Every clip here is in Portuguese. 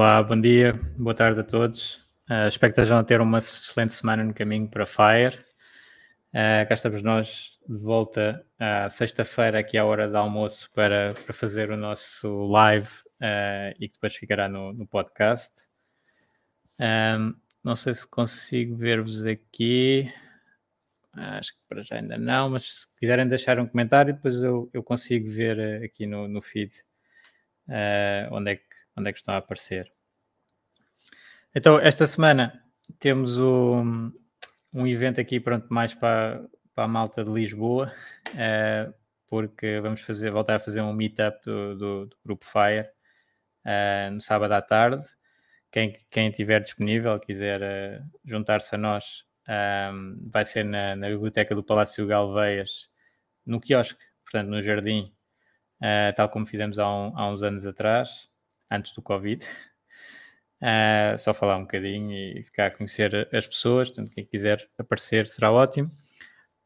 Olá, bom dia, boa tarde a todos. Uh, espero que estejam a ter uma excelente semana no caminho para Fire. Uh, cá estamos nós de volta à sexta-feira, aqui à hora do almoço, para, para fazer o nosso live uh, e que depois ficará no, no podcast. Um, não sei se consigo ver-vos aqui. Acho que para já ainda não, mas se quiserem deixar um comentário, depois eu, eu consigo ver aqui no, no feed onde é que onde é que estão a aparecer. Então, esta semana temos um, um evento aqui, pronto, mais para, para a malta de Lisboa, uh, porque vamos fazer, voltar a fazer um meetup do, do, do Grupo Fire uh, no sábado à tarde. Quem, quem tiver disponível, quiser uh, juntar-se a nós, um, vai ser na, na, biblioteca do Palácio Galveias, no quiosque, portanto, no jardim, tal como fizemos há, um, há uns anos atrás antes do Covid. Uh, só falar um bocadinho e ficar a conhecer as pessoas, portanto, quem quiser aparecer será ótimo.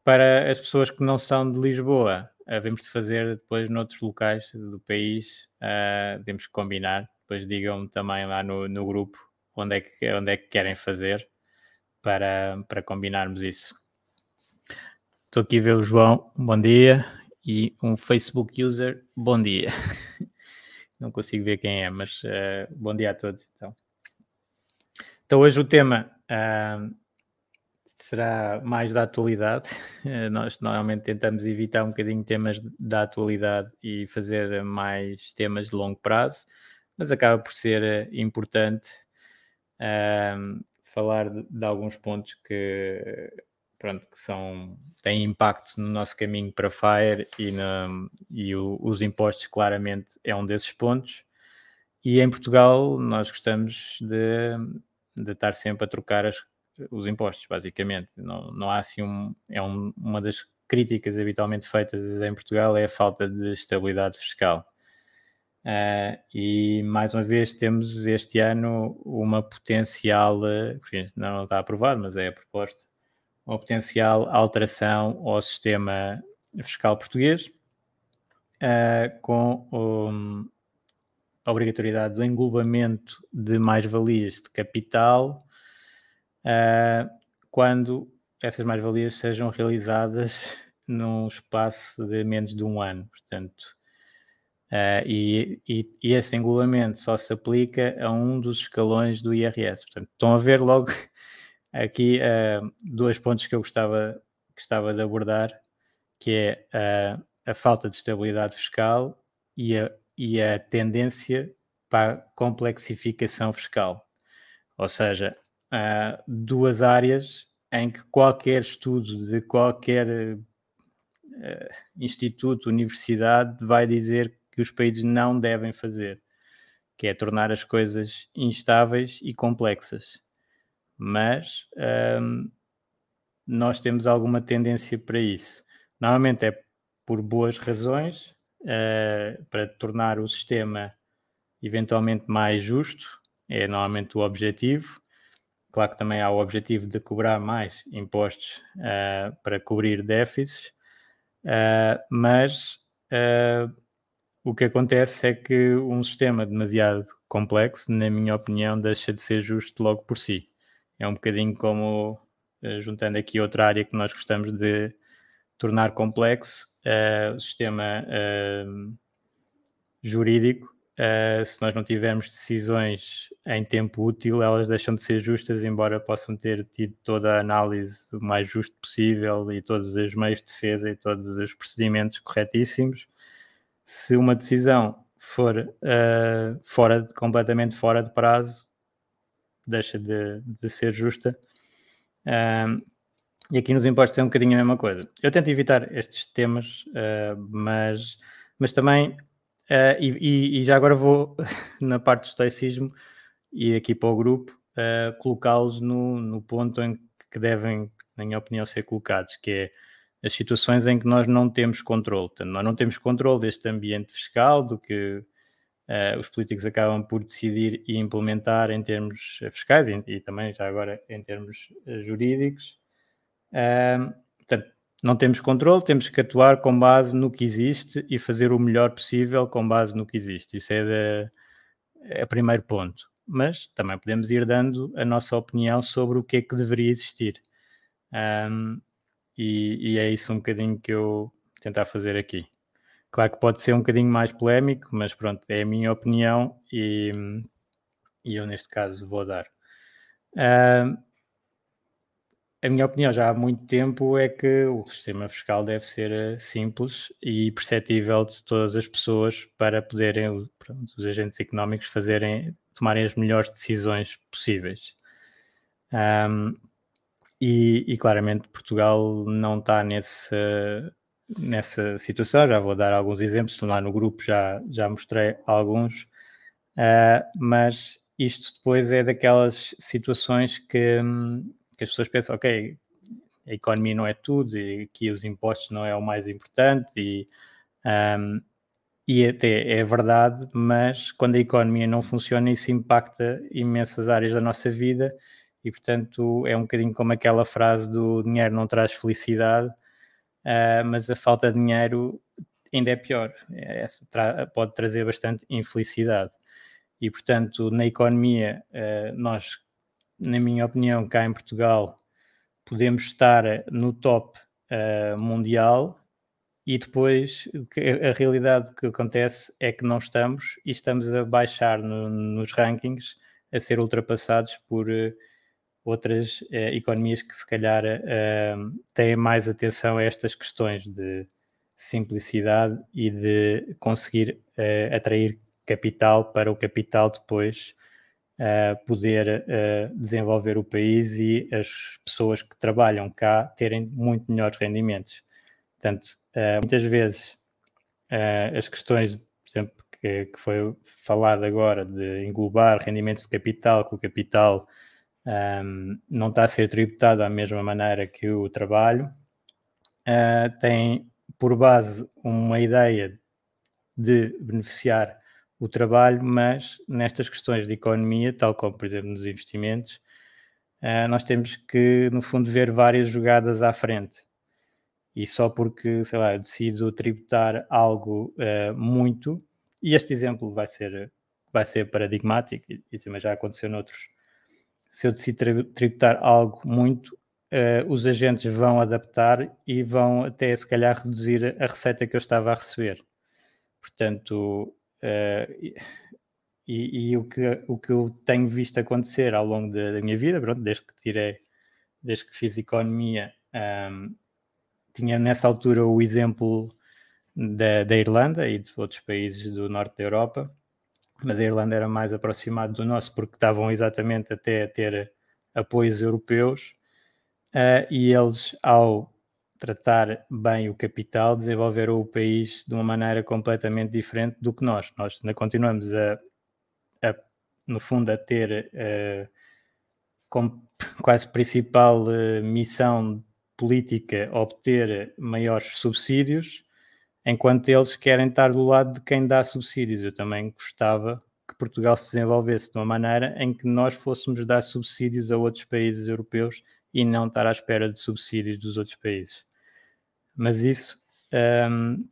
Para as pessoas que não são de Lisboa, uh, de fazer depois noutros locais do país, uh, temos que combinar. Depois digam também lá no, no grupo onde é, que, onde é que querem fazer para, para combinarmos isso. Estou aqui a ver o João, bom dia, e um Facebook user, bom dia. não consigo ver quem é, mas uh, bom dia a todos. Então, então hoje o tema uh, será mais da atualidade. Uh, nós normalmente tentamos evitar um bocadinho temas da atualidade e fazer mais temas de longo prazo, mas acaba por ser importante falar de, de alguns pontos que pronto, que são, têm impacto no nosso caminho para Fire e, na, e o, os impostos claramente é um desses pontos. E em Portugal nós gostamos de, de estar sempre a trocar as, os impostos, basicamente. Não, não há assim um, é um, uma das críticas habitualmente feitas em Portugal é a falta de estabilidade fiscal. Uh, e mais uma vez temos este ano uma potencial, não está aprovado, mas é a proposta, uma potencial alteração ao sistema fiscal português, uh, com um, a obrigatoriedade do englobamento de mais-valias de capital uh, quando essas mais-valias sejam realizadas num espaço de menos de um ano. Portanto, uh, e, e, e, esse englobamento só se aplica a um dos escalões do IRS. Portanto, estão a ver logo aqui uh, dois pontos que eu gostava, gostava de abordar, que é uh, a falta de estabilidade fiscal e a, e a tendência para a complexificação fiscal. Ou seja, uh, duas áreas em que qualquer estudo de qualquer instituto, universidade, vai dizer que os países não devem fazer, que é tornar as coisas instáveis e complexas mas um, nós temos alguma tendência para isso. Normalmente é por boas razões, uh, para tornar o sistema eventualmente mais justo, é normalmente o objetivo. Claro que também há o objetivo de cobrar mais impostos uh, para cobrir déficits, uh, mas o que acontece é que um sistema demasiado complexo, na minha opinião, deixa de ser justo logo por si é um bocadinho como, uh, juntando aqui outra área que nós gostamos de tornar complexo, uh, o sistema uh, jurídico uh, se nós não tivermos decisões em tempo útil, elas deixam de ser justas, embora possam ter tido toda a análise o mais justo possível e todos os meios de defesa e todos os procedimentos corretíssimos. Se uma decisão for uh, fora, completamente fora de prazo, deixa de, de ser justa. Um, e aqui nos impostos é um bocadinho a mesma coisa. Eu tento evitar estes temas, uh, mas, mas também, uh, e, e, já agora vou na parte do estoicismo e aqui para o grupo, uh, colocá-los no, no ponto em que devem, na minha opinião, ser colocados, que é as situações em que nós não temos controle. Portanto, nós não temos controle deste ambiente fiscal, do que uh, os políticos acabam por decidir e implementar em termos fiscais e, e também, já agora, em termos uh, jurídicos. Uh, portanto, não temos controle, temos que atuar com base no que existe e fazer o melhor possível com base no que existe. Isso é, é o primeiro ponto. Mas também podemos ir dando a nossa opinião sobre o que é que deveria existir. Um, e, e, é isso um bocadinho que eu tentar fazer aqui. Claro que pode ser um bocadinho mais polémico, mas pronto, é a minha opinião e, e eu neste caso vou dar. Uh, a minha opinião já há muito tempo é que o sistema fiscal deve ser eh, simples e perceptível de todas as pessoas para poderem pronto, os agentes económicos fazerem, tomarem as melhores decisões possíveis. Um, e, e, claramente Portugal não está nesse, nessa situação. Já vou dar alguns exemplos, lá no grupo, já, já mostrei alguns, uh, mas isto depois é daquelas situações que, que as pessoas pensam, ok, a economia não é tudo e que os impostos não é o mais importante e, um, e até é verdade, mas quando a economia não funciona isso impacta imensas áreas da nossa vida e portanto é um bocadinho como aquela frase do dinheiro não traz felicidade, uh, mas a falta de dinheiro ainda é pior, Essa tra pode trazer bastante infelicidade. E, portanto, na economia, uh, nós, na minha opinião, cá em Portugal, podemos estar no top uh, mundial e depois a realidade que acontece é que não estamos e estamos a baixar no, nos rankings, a ser ultrapassados por outras uh, economias que se calhar uh, têm mais atenção a estas questões de simplicidade e de conseguir uh, atrair capital para o capital depois poder desenvolver o país e as pessoas que trabalham cá terem muito melhores rendimentos. Portanto, muitas vezes as questões, por exemplo, que, que foi falado agora de englobar rendimentos de capital com o capital um, não está a ser tributado da mesma maneira que o trabalho, uh, tem por base uma ideia de beneficiar o trabalho, mas nestas questões de economia, tal como por exemplo nos investimentos, uh, nós temos que, no fundo, ver várias jogadas à frente. E só porque, sei lá, eu decido tributar algo uh, muito, e este exemplo vai ser, vai ser paradigmático, e, e também já aconteceu noutros, se eu decido tributar algo muito, uh, os agentes vão adaptar e vão até se calhar reduzir a receita que eu estava a receber. Portanto, uh, e, e, o, que, o que eu tenho visto acontecer ao longo da, da minha vida, pronto, desde que tirei, desde que fiz economia, um, ehm, tinha nessa altura o exemplo da, da Irlanda e de outros países do norte da Europa, mas a Irlanda era mais aproximada do nosso porque estavam exatamente até a ter apoios europeus uh, e eles, ao tratar bem o capital, desenvolveram o país de uma maneira completamente diferente do que nós. Nós ainda continuamos a, a no fundo, a ter uh, como quase principal uh, missão política obter maiores subsídios enquanto eles querem estar do lado de quem dá subsídios. Eu também gostava que Portugal se desenvolvesse de uma maneira em que nós fôssemos dar subsídios a outros países europeus e não estar à espera de subsídios dos outros países. Mas isso um,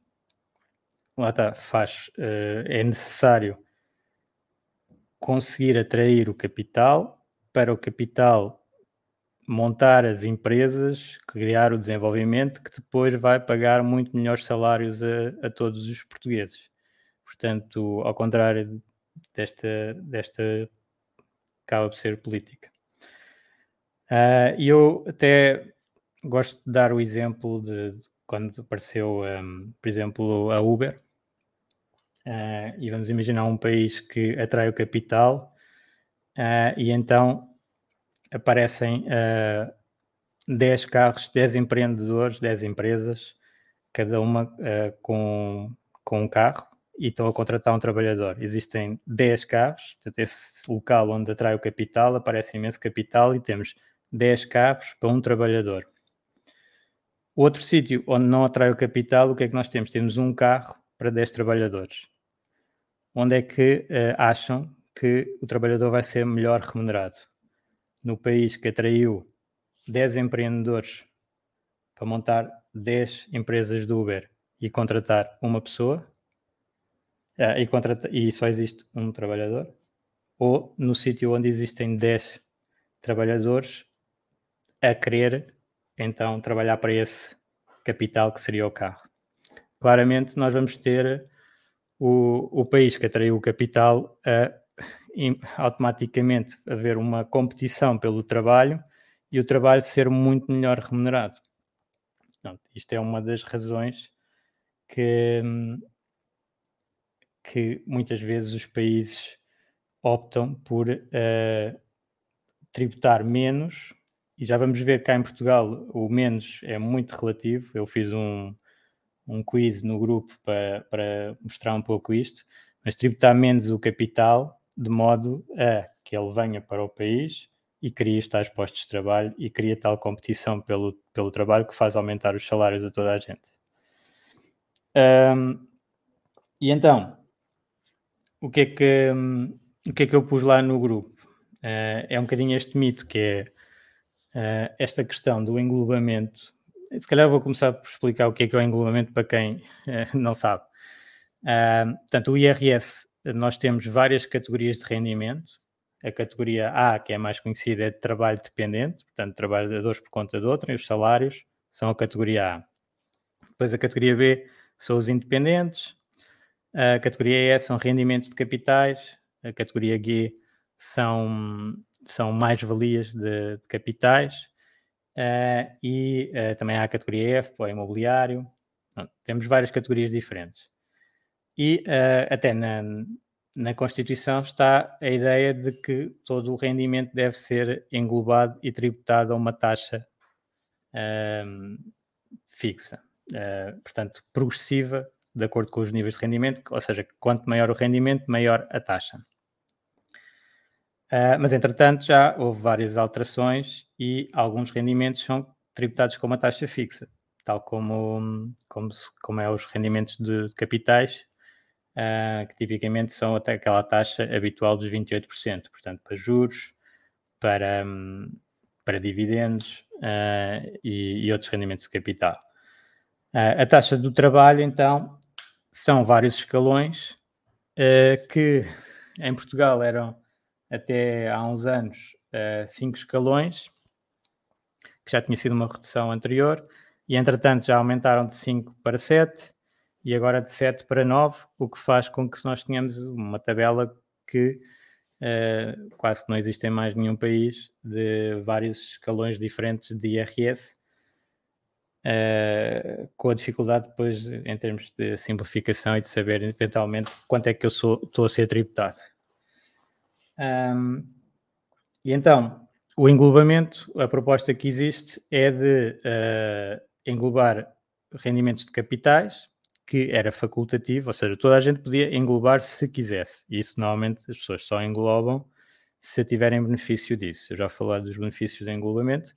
lá está, faz, uh, é necessário conseguir atrair o capital para o capital montar as empresas, criar o desenvolvimento que depois vai pagar muito melhores salários a, a todos os portugueses. portanto, ao contrário desta, desta acaba por ser política. Uh, eu até gosto de dar o exemplo de, quando apareceu, um, por exemplo, a Uber, uh, e vamos imaginar um país que atrai o capital, uh, e então aparecem uh, 10 carros, 10 empreendedores, 10 empresas, cada uma uh, com, com um carro, e estão a contratar um trabalhador. Existem 10 carros, portanto, esse local onde atrai o capital, aparece imenso capital e temos 10 carros para um trabalhador. Outro sítio onde não atrai o capital, o que é que nós temos? Temos um carro para 10 trabalhadores. Onde é que uh, acham que o trabalhador vai ser melhor remunerado? No país que atraiu 10 empreendedores para montar 10 empresas de Uber e contratar uma pessoa, uh, e, contrata, e só existe um trabalhador, ou no sítio onde existem 10 trabalhadores a querer então trabalhar para esse capital que seria o carro. Claramente, nós vamos ter o, o país que atraiu o capital a automaticamente haver uma competição pelo trabalho e o trabalho ser muito melhor remunerado. Isto é uma das razões que, que muitas vezes os países optam por uh, tributar menos e já vamos ver cá em Portugal o menos é muito relativo. Eu fiz um, um quiz no grupo para, para mostrar um pouco isto, mas tributar menos o capital de modo a que ele venha para o país e cria tais postos de trabalho e cria tal competição pelo, pelo trabalho que faz aumentar os salários a toda a gente. Um, e então, o que, é que, o que é que eu pus lá no grupo? Uh, é um bocadinho este mito que é uh, esta questão do englobamento. Se calhar vou começar por explicar o que é que é o englobamento para quem uh, não sabe. Uh, portanto, o IRS, nós temos várias categorias de rendimento. A categoria A, que é mais conhecida, é de trabalho dependente, portanto, trabalhadores por conta de outrem, os salários são a categoria A. Depois a categoria B são os independentes, a categoria E são rendimentos de capitais, a categoria G são são mais-valias de, de, capitais uh, e uh, também há a categoria F para imobiliário. temos várias categorias diferentes. E uh, até na, na Constituição está a ideia de que todo o rendimento deve ser englobado e tributado a uma taxa ehm, fixa, portanto, progressiva, de acordo com os níveis de rendimento, ou seja, quanto maior o rendimento, maior a taxa. Uh, mas, entretanto, já houve várias alterações e alguns rendimentos são tributados com uma taxa fixa, tal como, como, como é os rendimentos de capitais, uh, que tipicamente são até aquela taxa habitual dos 28%, portanto, para juros, para, um, para dividendos uh, e, e, outros rendimentos de capital. a taxa do trabalho, então, são vários escalões que em Portugal eram até há uns anos uh, cinco escalões, que já tinha sido uma redução anterior, e entretanto já aumentaram de 5 para 7 e agora de 7 para 9, o que faz com que nós tenhamos uma tabela que uh, quase que não existe em mais nenhum país de vários escalões diferentes de IRS, uh, com a dificuldade depois em termos de simplificação e de saber eventualmente quanto é que eu sou, estou a ser tributado. Um, e então, o englobamento, a proposta que existe é de uh, englobar rendimentos de capitais, que era facultativo, ou seja, toda a gente podia englobar se quisesse. Isso normalmente as pessoas só englobam se tiverem benefício disso. Eu já falei dos benefícios de englobamento,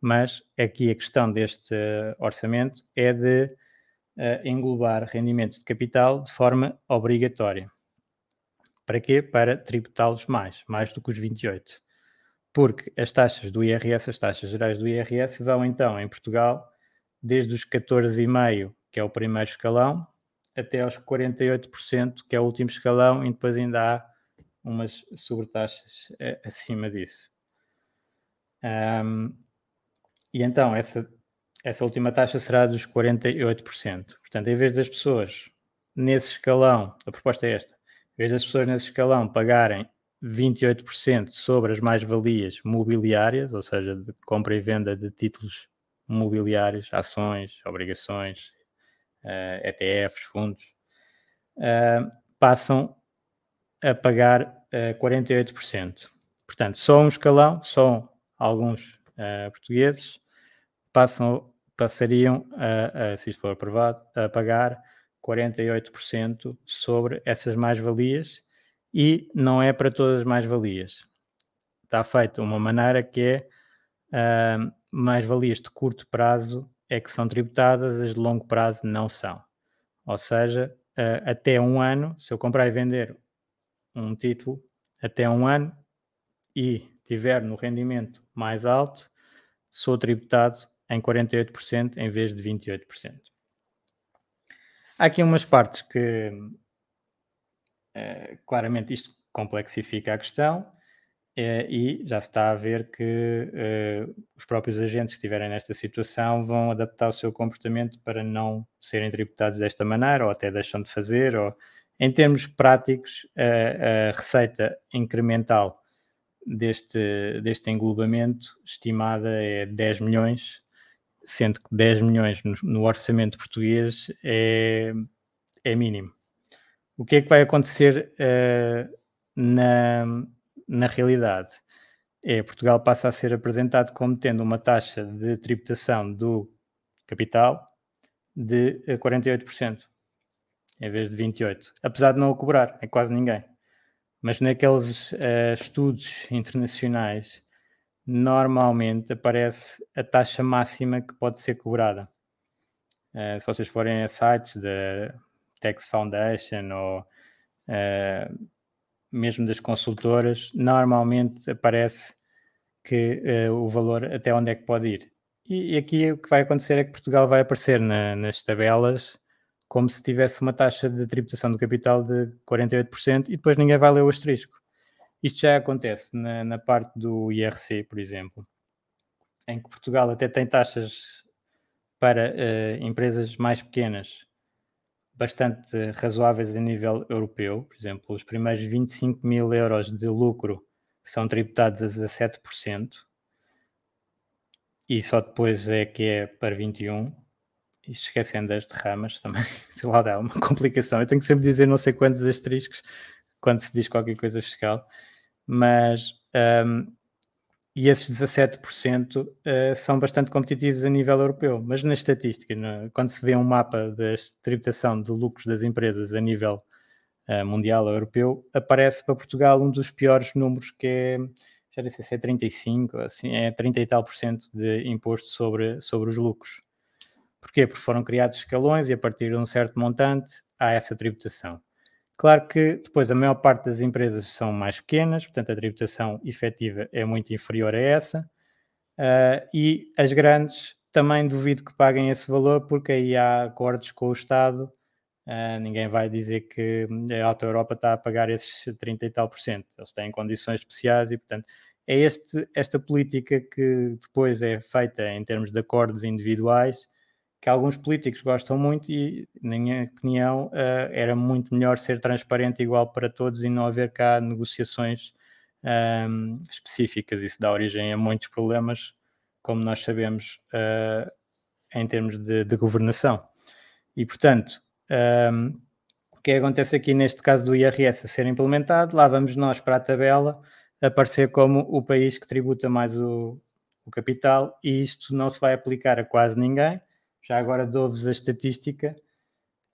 mas aqui a questão deste uh, orçamento é de uh, englobar rendimentos de capital de forma obrigatória. Para quê? Para tributá-los mais, mais do que os 28. Porque as taxas do IRS, as taxas gerais do IRS, vão então em Portugal desde os 14,5%, que é o primeiro escalão, até aos 48%, que é o último escalão, e depois ainda há umas sobretaxas eh, acima disso. Um, e então, essa, essa última taxa será dos 48%. Portanto, em vez das pessoas nesse escalão, a proposta é esta, em vez das pessoas nesse escalão pagarem 28% sobre as mais-valias mobiliárias, ou seja, de compra e venda de títulos mobiliários, ações, obrigações, uh, eh, ETFs, fundos, uh, passam a pagar uh, 48%. Portanto, só um escalão, só alguns portugueses passam, passariam, a, a, se isto for aprovado, a pagar 48% sobre essas mais-valias e não é para todas as mais-valias. Está feito uma maneira que é mais-valias de curto prazo é que são tributadas, as de longo prazo não são. Ou seja, uh, até um ano, se eu comprar e vender um título até um ano e tiver no rendimento mais alto, sou tributado em 48% em vez de 28%. Há aqui umas partes que uh, claramente isto complexifica a questão e já se está a ver que uh, os próprios agentes que estiverem nesta situação vão adaptar o seu comportamento para não serem tributados desta maneira ou até deixam de fazer. Ou, em termos práticos, a receita incremental deste, deste englobamento estimada é 10 milhões, sendo que 10 milhões no, no, orçamento português é, é mínimo. O que é que vai acontecer uh, na, na realidade? É, Portugal passa a ser apresentado como tendo uma taxa de tributação do capital de 48%, em vez de 28%, apesar de não o cobrar, é quase ninguém mas naqueles uh, estudos internacionais normalmente aparece a taxa máxima que pode ser cobrada. Uh, se vocês forem a sites da Tax Foundation ou uh, mesmo das consultoras, normalmente aparece que o valor até onde é que pode ir. E, e, aqui o que vai acontecer é que Portugal vai aparecer na, nas tabelas como se tivesse uma taxa de tributação do capital de 48% e depois ninguém vai ler o asterisco. Isto já acontece na, na parte do IRC, por exemplo, em que Portugal até tem taxas para uh, empresas mais pequenas bastante razoáveis a nível europeu. Por exemplo, os primeiros 25 mil euros de lucro são tributados a 17% e só depois é que é para 21% e esquecendo das derramas também, sei lá, dá uma complicação. Eu tenho que sempre dizer não sei quantos asteriscos quando se diz qualquer coisa fiscal, mas um, e esses 17% uh, eh, são bastante competitivos a nível europeu, mas na estatística, no, quando se vê um mapa da tributação de lucros das empresas a nível uh, mundial ou europeu, aparece para Portugal um dos piores números que é, já não sei se é 35, assim, é 30 e tal por cento de imposto sobre, sobre os lucros. Porquê? Porque foram criados escalões e a partir de um certo montante há essa tributação. Claro que depois a maior parte das empresas são mais pequenas, portanto a tributação efetiva é muito inferior a essa, uh, e as grandes também duvido que paguem esse valor, porque aí há acordos com o Estado, uh, ninguém vai dizer que a Alta Europa está a pagar esses 30 e tal por cento, eles têm condições especiais e, portanto, é este, esta política que depois é feita em termos de acordos individuais que alguns políticos gostam muito e, na minha opinião, uh, era muito melhor ser transparente igual para todos e não haver cá negociações um, ehm, específicas. Isso dá origem a muitos problemas, como nós sabemos, uh, em termos de, de, governação. E, portanto, um, ehm, o que acontece aqui neste caso do IRS a ser implementado? Lá vamos nós para a tabela aparecer como o país que tributa mais o, o capital e isto não se vai aplicar a quase ninguém já agora dou-vos a estatística.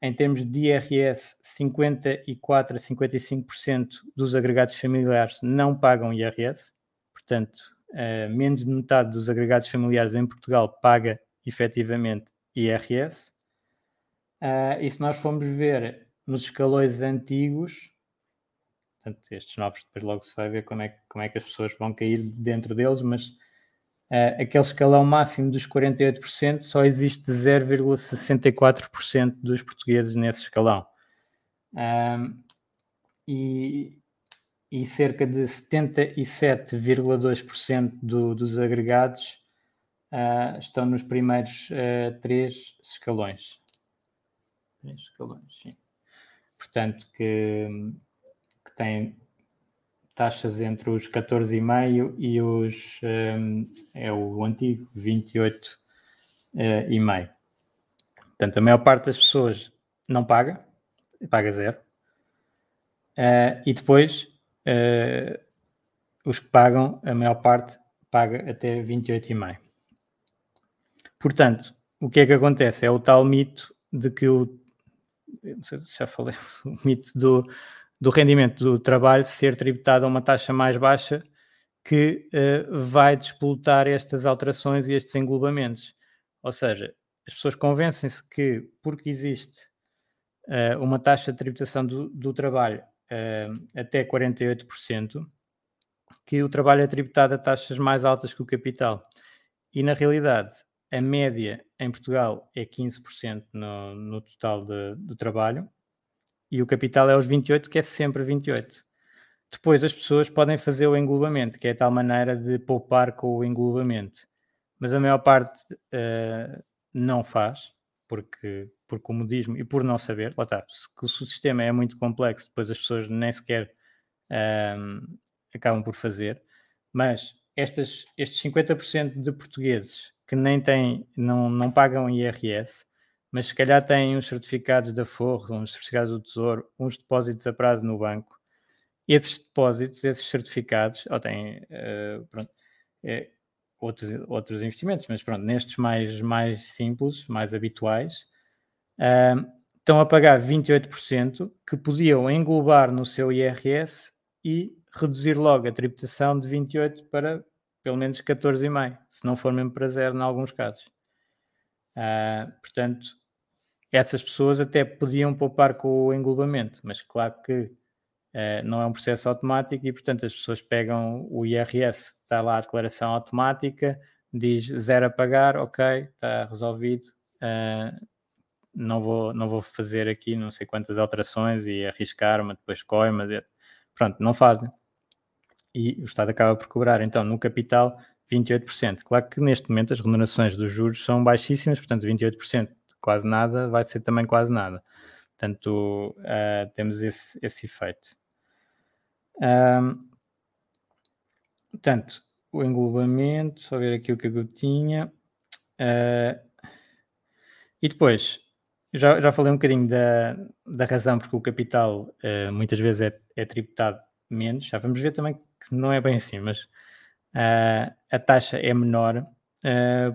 Em termos de IRS, 54 a 55% dos agregados familiares não pagam IRS. Portanto, uh, menos de metade dos agregados familiares em Portugal paga efetivamente IRS. Uh, e se nós formos ver nos escalões antigos, portanto, estes novos, depois logo se vai ver como é, como é que as pessoas vão cair dentro deles, mas uh, aquele escalão máximo dos 48%, só existe 0,64% dos portugueses nesse escalão. Um, e, e, cerca de 77,2% do, dos agregados uh, estão nos primeiros uh, três escalões. Três escalões, sim. portanto, que, que tem taxas entre os 14,5 e os um, é o antigo 28,5. Uh, Portanto, a maior parte das pessoas não paga, paga zero. Uh, e depois uh, os que pagam, a maior parte paga até 28,5. Portanto, o que é que acontece? É o tal mito de que o não sei se já falei, o mito do, do rendimento do trabalho ser tributado a uma taxa mais baixa que uh, vai despolutar estas alterações e estes englobamentos. Ou seja, as pessoas convencem-se que, porque existe uh, uma taxa de tributação do, do trabalho uh, até 48%, que o trabalho é tributado a taxas mais altas que o capital. E, na realidade, a média em Portugal é 15% no, no total de, do trabalho e o capital é os 28, que é sempre 28. Depois as pessoas podem fazer o englobamento, que é a tal maneira de poupar com o englobamento. Mas a maior parte uh, não faz, porque por comodismo e por não saber. Lá está, se, o sistema é muito complexo, depois as pessoas nem sequer uh, acabam por fazer. Mas estas, estes 50% de portugueses que nem têm, não, não pagam IRS, mas se calhar têm uns certificados da Forro, uns certificados do Tesouro, uns depósitos a prazo no banco. Esses depósitos, esses certificados, ou têm uh, pronto, é, outros, outros investimentos, mas pronto, nestes mais, mais simples, mais habituais, uh, estão a pagar 28% que podiam englobar no seu IRS e reduzir logo a tributação de 28% para pelo menos 14,5%, se não for mesmo para zero, em alguns casos. Uh, portanto, essas pessoas até podiam poupar com o englobamento, mas claro que uh, não é um processo automático e, portanto, as pessoas pegam o IRS, está lá a declaração automática, diz zero a pagar, ok, está resolvido, uh, não, vou, não vou fazer aqui não sei quantas alterações e arriscar-me, depois coi-me, pronto, não fazem. E o Estado acaba por cobrar, então, no capital, 28%. Claro que neste momento as remunerações dos juros são baixíssimas, portanto, 28% quase nada, vai ser também quase nada. Portanto, uh, temos esse, esse efeito. Um, portanto, o englobamento, só ver aqui o que eu tinha. Uh, e depois, já, já falei um bocadinho da, da razão porque o capital uh, muitas vezes é, é, tributado menos. Já vamos ver também que não é bem assim, mas uh, a taxa é menor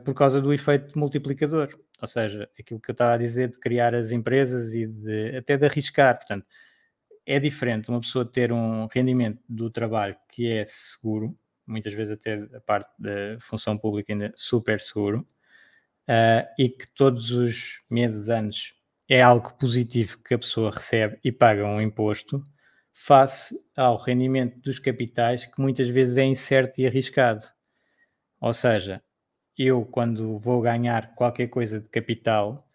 por causa do efeito multiplicador ou seja, aquilo que eu estava a dizer de criar as empresas e de, até de arriscar. Portanto, é diferente uma pessoa ter um rendimento do trabalho que é seguro, muitas vezes até a parte da função pública ainda super seguro, uh, e que todos os meses, anos, é algo positivo que a pessoa recebe e paga um imposto, face ao rendimento dos capitais, que muitas vezes é incerto e arriscado. Ou seja, eu, quando vou ganhar qualquer coisa de capital,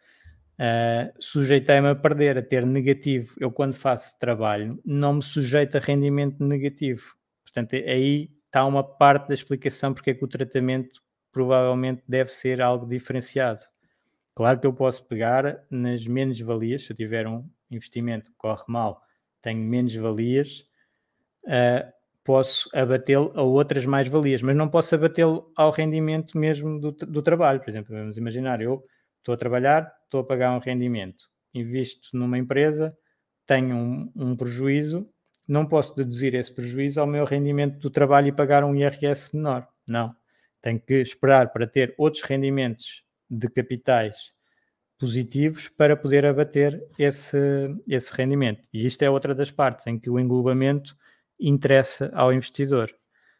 uh, sujeitei-me a perder, a ter negativo. Eu, quando faço trabalho, não me sujeito a rendimento negativo. Portanto, aí está uma parte da explicação porque é que o tratamento provavelmente deve ser algo diferenciado. Claro que eu posso pegar nas menos-valias, se eu tiver um investimento que corre mal, tenho menos-valias, uh, posso abatê-lo a outras mais-valias, mas não posso abatê-lo ao rendimento mesmo do, do trabalho. Por exemplo, vamos imaginar, eu estou a trabalhar, estou a pagar um rendimento, invisto numa empresa, tenho um, um prejuízo, não posso deduzir esse prejuízo ao meu rendimento do trabalho e pagar um IRS menor. Não. Tenho que esperar para ter outros rendimentos de capitais positivos para poder abater esse, esse rendimento. E isto é outra das partes em que o englobamento interessa ao investidor.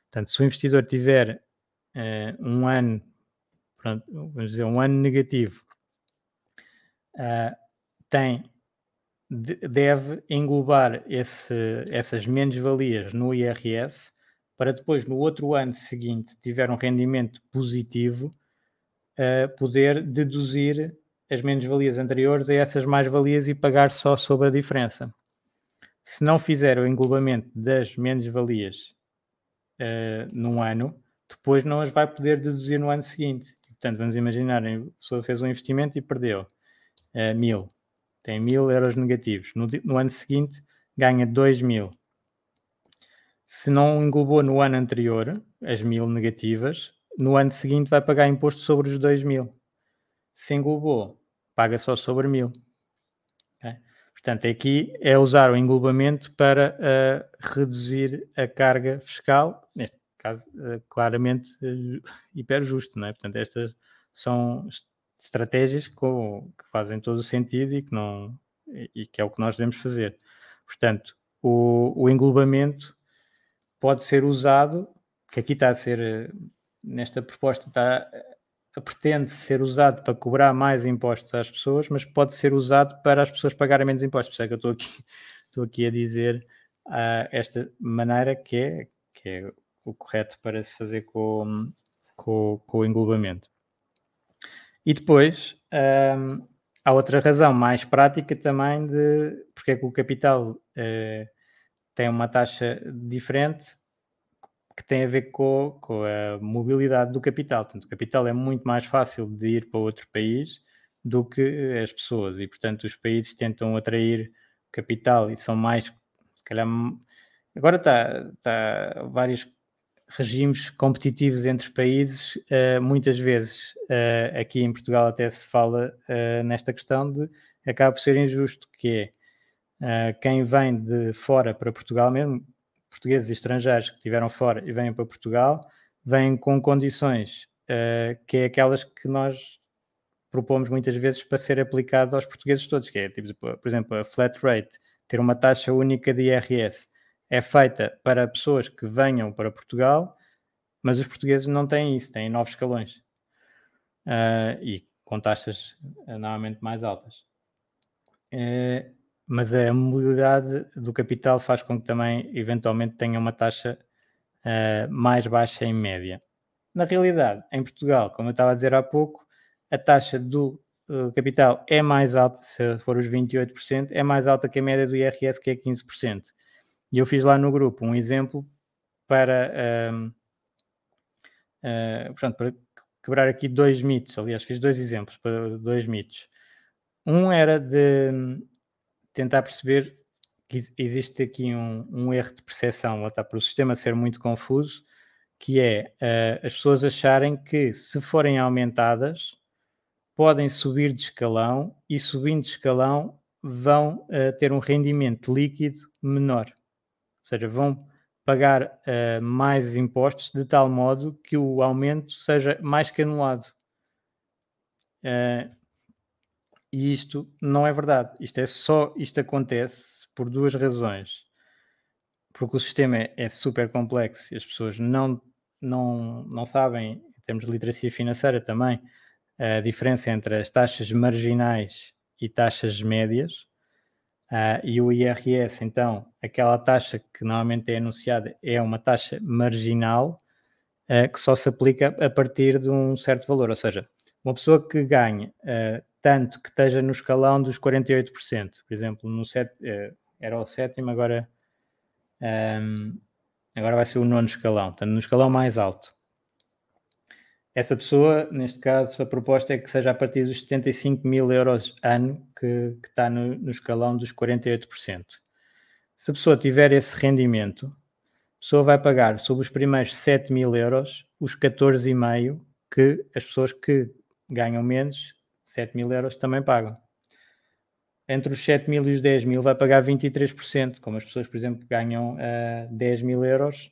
Portanto, se o investidor tiver uh, um ano, pronto, vamos dizer, um ano negativo, uh, tem, deve englobar esse, essas menos-valias no IRS para depois, no outro ano seguinte, tiver um rendimento positivo, uh, poder deduzir as menos-valias anteriores a essas mais-valias e pagar só sobre a diferença se não fizer o englobamento das menos-valias uh, num ano, depois não as vai poder deduzir no ano seguinte. Portanto, vamos imaginar, a pessoa fez um investimento e perdeu uh, mil. tem 1000 euros negativos. No, no ano seguinte, ganha 2000. Se não englobou no ano anterior as 1000 negativas, no ano seguinte vai pagar imposto sobre os 2000. Se englobou, paga só sobre 1000. Portanto, aqui é usar o englobamento para uh, reduzir a carga fiscal, neste caso, uh, claramente uh, hiper justo, não é? Portanto, estas são estratégias com, que fazem todo o sentido e que, não, e que é o que nós devemos fazer. Portanto, o, o englobamento pode ser usado, que aqui está a ser, nesta proposta, está, pretende ser usado para cobrar mais impostos às pessoas, mas pode ser usado para as pessoas pagarem menos impostos. Por isso é que eu estou aqui, estou aqui a dizer uh, esta maneira que é, que é o correto para se fazer com, com, com o englobamento. E depois um, há outra razão mais prática também de porque é que o capital uh, tem uma taxa diferente que tem a ver com, com, a mobilidade do capital. Portanto, o capital é muito mais fácil de ir para outro país do que as pessoas e, portanto, os países tentam atrair capital e são mais, se calhar, agora está, está vários regimes competitivos entre países, uh, muitas vezes uh, aqui em Portugal até se fala uh, nesta questão de acaba por ser injusto, que é quem vem de fora para Portugal, mesmo portugueses e estrangeiros que estiveram fora e vêm para Portugal, vêm com condições que é aquelas que nós propomos muitas vezes para ser aplicado aos portugueses todos, que é, tipo, por exemplo, a flat rate, ter uma taxa única de IRS é feita para pessoas que venham para Portugal, mas os portugueses não têm isso, têm novos escalões uh, e com taxas uh, normalmente mais altas. Uh, mas a mobilidade do capital faz com que também, eventualmente, tenha uma taxa mais baixa em média. Na realidade, em Portugal, como eu estava a dizer há pouco, a taxa do capital é mais alta, se for os 28%, é mais alta que a média do IRS, que é 15%. E eu fiz lá no grupo um exemplo para, uh, uh, portanto, para quebrar aqui dois mitos. Aliás, fiz dois exemplos para dois mitos. Um era de tentar perceber que existe aqui um, um erro de percepção, lá está, para o sistema ser muito confuso, que é uh, as pessoas acharem que se forem aumentadas podem subir de escalão e subindo de escalão vão uh, ter um rendimento líquido menor. Ou seja, vão pagar uh, mais impostos de tal modo que o aumento seja mais que anulado. Uh, e isto não é verdade. Isto é só, isto acontece por duas razões. Porque o sistema é, é super complexo e as pessoas não, não, não sabem, em termos de literacia financeira também, a diferença entre as taxas marginais e taxas médias. Uh, e o IRS, então, aquela taxa que normalmente é anunciada é uma taxa marginal uh, que só se aplica a partir de um certo valor. Ou seja, uma pessoa que ganha uh, tanto que esteja no escalão dos 48%, por exemplo, no set, era o sétimo, agora, um, agora vai ser o nono escalão, portanto, no escalão mais alto. Essa pessoa, neste caso, a proposta é que seja a partir dos 75 mil euros ano, que, que está no, no, escalão dos 48%. Se a pessoa tiver esse rendimento, a pessoa vai pagar sobre os primeiros 7 mil euros os 14,5 que as pessoas que ganham menos, 7 mil euros, também pagam. Entre os 7 mil e os 10 mil vai pagar 23%, como as pessoas, por exemplo, ganham uh, eh, 10 mil euros,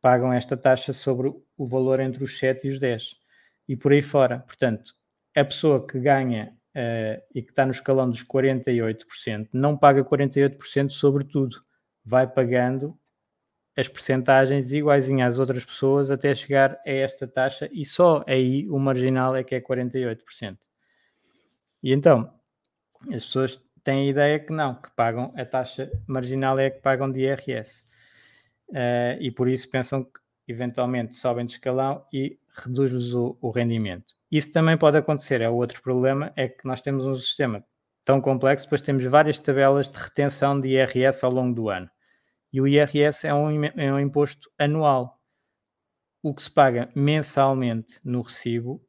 pagam esta taxa sobre o valor entre os 7 e os 10 e por aí fora. Portanto, a pessoa que ganha uh, e que está no escalão dos 48% não paga 48% sobre tudo, vai pagando as percentagens iguaizinhas às outras pessoas até chegar a esta taxa e só aí o marginal é que é 48%. E então, as pessoas têm a ideia que não, que pagam a taxa marginal é que pagam de IRS uh, e por isso pensam que eventualmente sobem de escalão e reduz-lhes o, o, rendimento. Isso também pode acontecer, é o outro problema, é que nós temos um sistema tão complexo, depois temos várias tabelas de retenção de IRS ao longo do ano. E o IRS é um, é um imposto anual. O que se paga mensalmente no recibo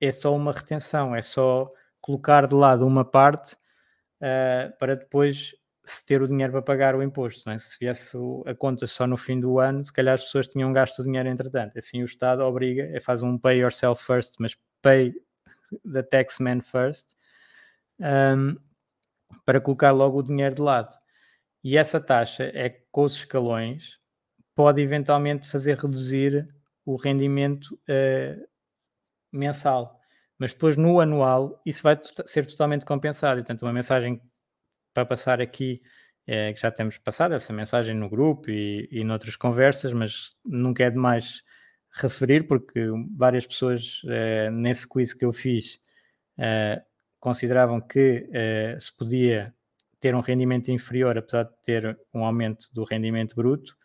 é só uma retenção, é só colocar de lado uma parte uh, para depois se ter o dinheiro para pagar o imposto. É? Se viesse a conta só no fim do ano, se calhar as pessoas tinham gasto o dinheiro entretanto. Assim o Estado obriga, é, faz um pay yourself first, mas pay the taxman first, um, para colocar logo o dinheiro de lado. E essa taxa é com os escalões pode eventualmente fazer reduzir o rendimento uh, mensal. Mas depois no anual isso vai ser totalmente compensado. E, portanto, uma mensagem para passar aqui, é, que já temos passado essa mensagem no grupo e, e noutras conversas, mas nunca é demais referir, porque várias pessoas é, nesse quiz que eu fiz é, consideravam que se podia ter um rendimento inferior, apesar de ter um aumento do rendimento bruto,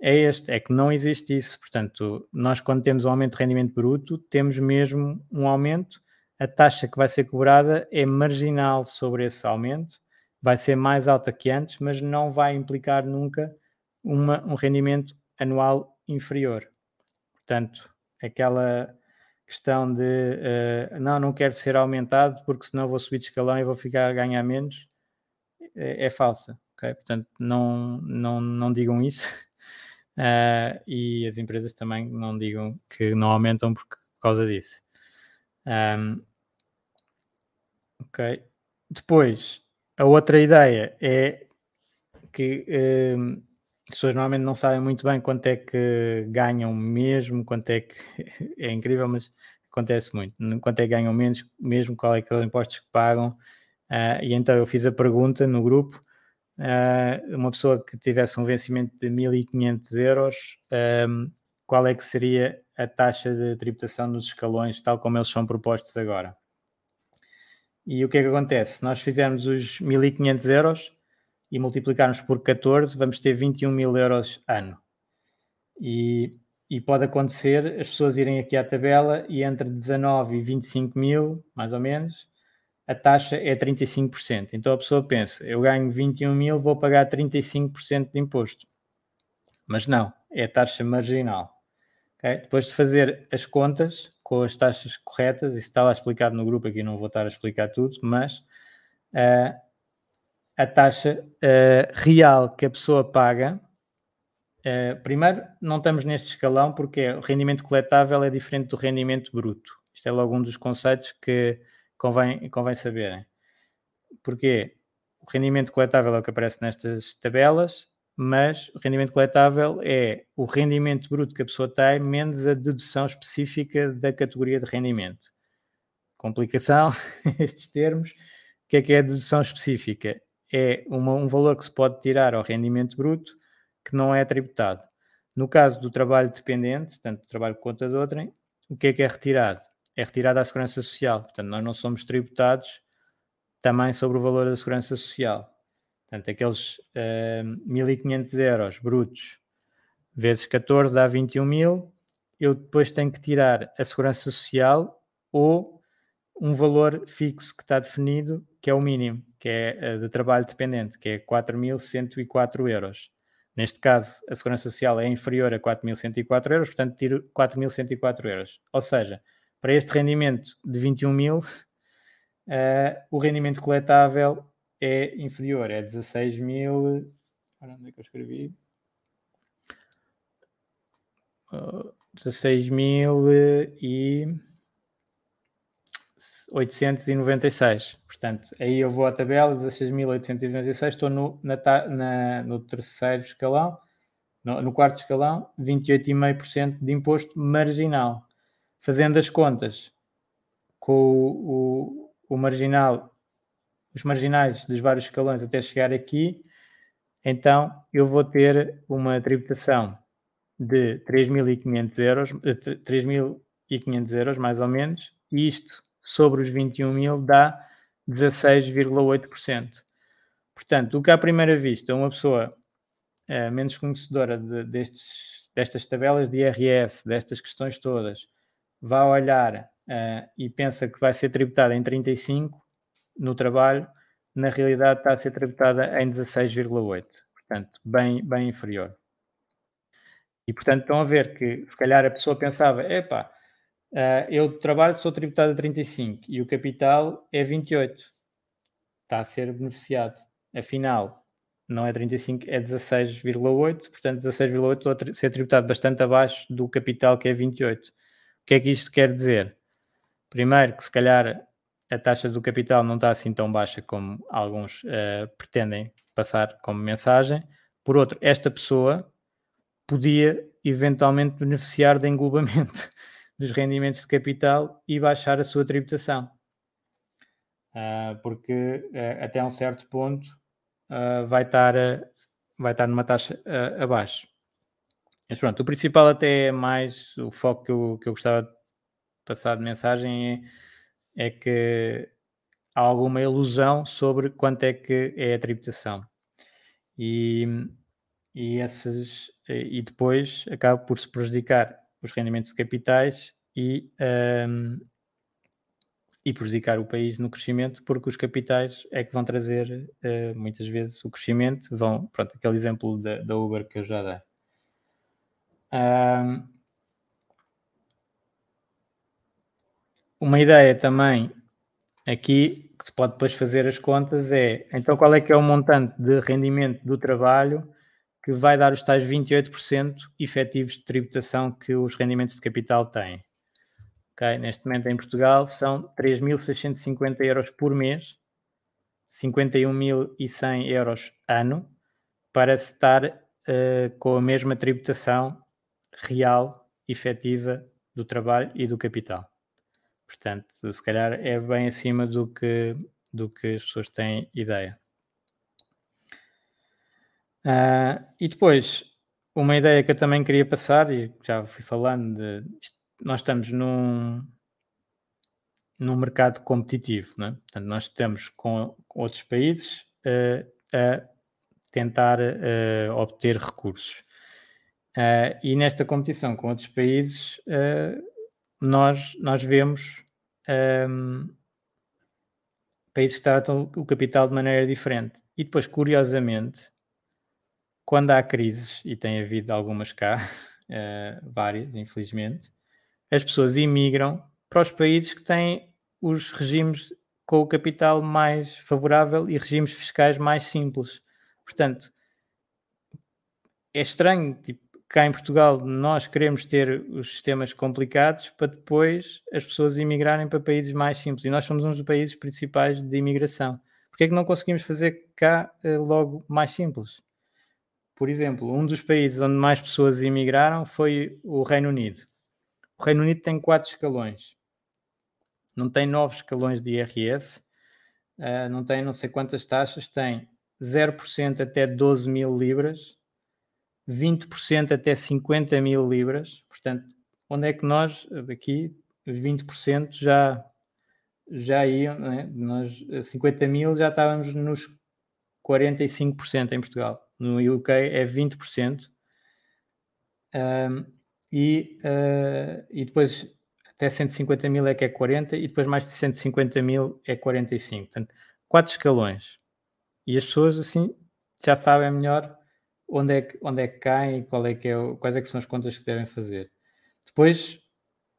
é este, é que não existe isso. Portanto, nós quando temos um aumento de rendimento bruto, temos mesmo um aumento, a taxa que vai ser cobrada é marginal sobre esse aumento vai ser mais alta que antes, mas não vai implicar nunca uma, um rendimento anual inferior. Portanto, aquela questão de uh, não, não quero ser aumentado porque senão vou subir de escalão e vou ficar a ganhar menos, é, é falsa. Okay? Portanto, não, não, não digam isso. Uh, e as empresas também não digam que não aumentam por causa disso. Um, ok. Depois, a outra ideia é que um, as pessoas normalmente não sabem muito bem quanto é que ganham mesmo, quanto é que é incrível, mas acontece muito. Quanto é que ganham menos, mesmo qual é que os impostos que pagam. Uh, e então eu fiz a pergunta no grupo. Uh, uma pessoa que tivesse um vencimento de 1500 euros, um, qual é que seria a taxa de tributação dos escalões, tal como eles são propostos agora? E o que é que acontece? Se nós fizermos os 1500 euros e multiplicarmos por 14, vamos ter 21 mil euros ano. E, e pode acontecer as pessoas irem aqui à tabela e entre 19 e 25 mil, mais ou menos, a taxa é 35%. Então a pessoa pensa, eu ganho 21 mil, vou pagar 35% de imposto. Mas não, é taxa marginal. Okay? Depois de fazer as contas, com as taxas corretas, isso está lá explicado no grupo, aqui não vou estar a explicar tudo, mas uh, a taxa uh, real que a pessoa paga, uh, primeiro, não estamos neste escalão porque o rendimento coletável é diferente do rendimento bruto. Isto é logo um dos conceitos que convém, convém saberem. Porquê? O rendimento coletável é o que aparece nestas tabelas mas o rendimento coletável é o rendimento bruto que a pessoa tem menos a dedução específica da categoria de rendimento. Complicação, estes termos. O que é que é a dedução específica? É uma, um valor que se pode tirar ao rendimento bruto que não é tributado. No caso do trabalho dependente, portanto, do trabalho por conta de outrem, o que é que é retirado? É retirado à Segurança Social. Portanto, nós não somos tributados também sobre o valor da Segurança Social. Portanto, aqueles uh, eh, 1.500 euros brutos vezes 14 dá 21 mil. Eu depois tenho que tirar a segurança social ou um valor fixo que está definido, que é o mínimo, que é uh, de trabalho dependente, que é 4.104 euros. Neste caso, a segurança social é inferior a 4.104 euros, portanto, tiro 4.104 euros. Ou seja, para este rendimento de 21 mil, uh, o rendimento coletável é inferior, é 16 mil. Onde é que eu escrevi? Uh, 16 mil e 896. Portanto, aí eu vou à tabela, 16.896, estou no, na, na, no terceiro escalão, no, no quarto escalão, 28,5% de imposto marginal. Fazendo as contas com o, o, o marginal os marginais dos vários escalões até chegar aqui, então eu vou ter uma tributação de 3.500 euros, 3.500 eh, euros mais ou menos, e isto sobre os 21 mil dá 16,8%. Portanto, o que à primeira vista uma pessoa é, menos conhecedora de, destes, destas tabelas de IRS, destas questões todas, vai olhar uh, e pensa que vai ser tributada em 35, no trabalho, na realidade está a ser tributada em 16,8%. Portanto, bem, bem inferior. E, portanto, estão a ver que, se calhar, a pessoa pensava, epá, uh, eu trabalho, sou tributado a 35 e o capital é 28. está a ser beneficiado. Afinal, não é 35, é 16,8, portanto 16,8 estou a ser tributado bastante abaixo do capital que é 28. Que é que isto quer dizer? Primeiro, que se calhar a taxa do capital não está assim tão baixa como alguns uh, pretendem passar como mensagem. Por outro, esta pessoa podia eventualmente beneficiar de englobamento dos rendimentos de capital e baixar a sua tributação. Uh, porque uh, até um certo ponto uh, vai, estar, vai estar numa taxa abaixo. Mas pronto, o principal até é mais o foco que eu, que eu gostava de passar de mensagem é, é que há alguma ilusão sobre quanto é que é a tributação. E, e, esses, e depois acaba por se prejudicar os rendimentos de capitais e, um, e prejudicar o país no crescimento, porque os capitais é que vão trazer uh, muitas vezes o crescimento. Vão, pronto, aquele exemplo da, da Uber que eu já dei. Um, uma ideia também aqui que se pode depois fazer as contas é então qual é que é o montante de rendimento do trabalho que vai dar os tais 28% efetivos de tributação que os rendimentos de capital têm. Okay? Neste momento em Portugal são 3.650 euros por mês, 51.100 euros ano, para se estar uh, com a mesma tributação real, efetiva do trabalho e do capital. Portanto, se calhar é bem acima do que, do que as pessoas têm ideia. Uh, e depois, uma ideia que eu também queria passar, e já fui falando, de, nós estamos num, num mercado competitivo, né? portanto, nós estamos com, outros países uh, a tentar uh, obter recursos. E nesta competição com outros países, nós, nós vemos um, países que tratam o capital de maneira diferente. E depois, curiosamente, quando há crises, e tem havido algumas cá, uh, várias, infelizmente, as pessoas imigram para os países que têm os regimes com o capital mais favorável e regimes fiscais mais simples. Portanto, é estranho, tipo, cá em Portugal nós queremos ter os sistemas complicados para depois as pessoas imigrarem para países mais simples. E nós somos um dos países principais de imigração. Porquê é que não conseguimos fazer cá uh, logo mais simples? Por exemplo, um dos países onde mais pessoas imigraram foi o Reino Unido. O Reino Unido tem quatro escalões. Não tem nove escalões de IRS, uh, não tem não sei quantas taxas, tem 0% até 12 mil libras, 20% até 50 mil libras. Portanto, onde é que nós, aqui, os 20% já, já iam, né? nós 50 mil já estávamos nos 45% em Portugal no UK é 20%. Um, e, uh, e depois até 150 mil é que é 40 e depois mais de 150 mil é 45. Portanto, quatro escalões. E as pessoas assim já sabem melhor onde é que, onde é que caem e qual é que é, quais é que são as contas que devem fazer. Depois,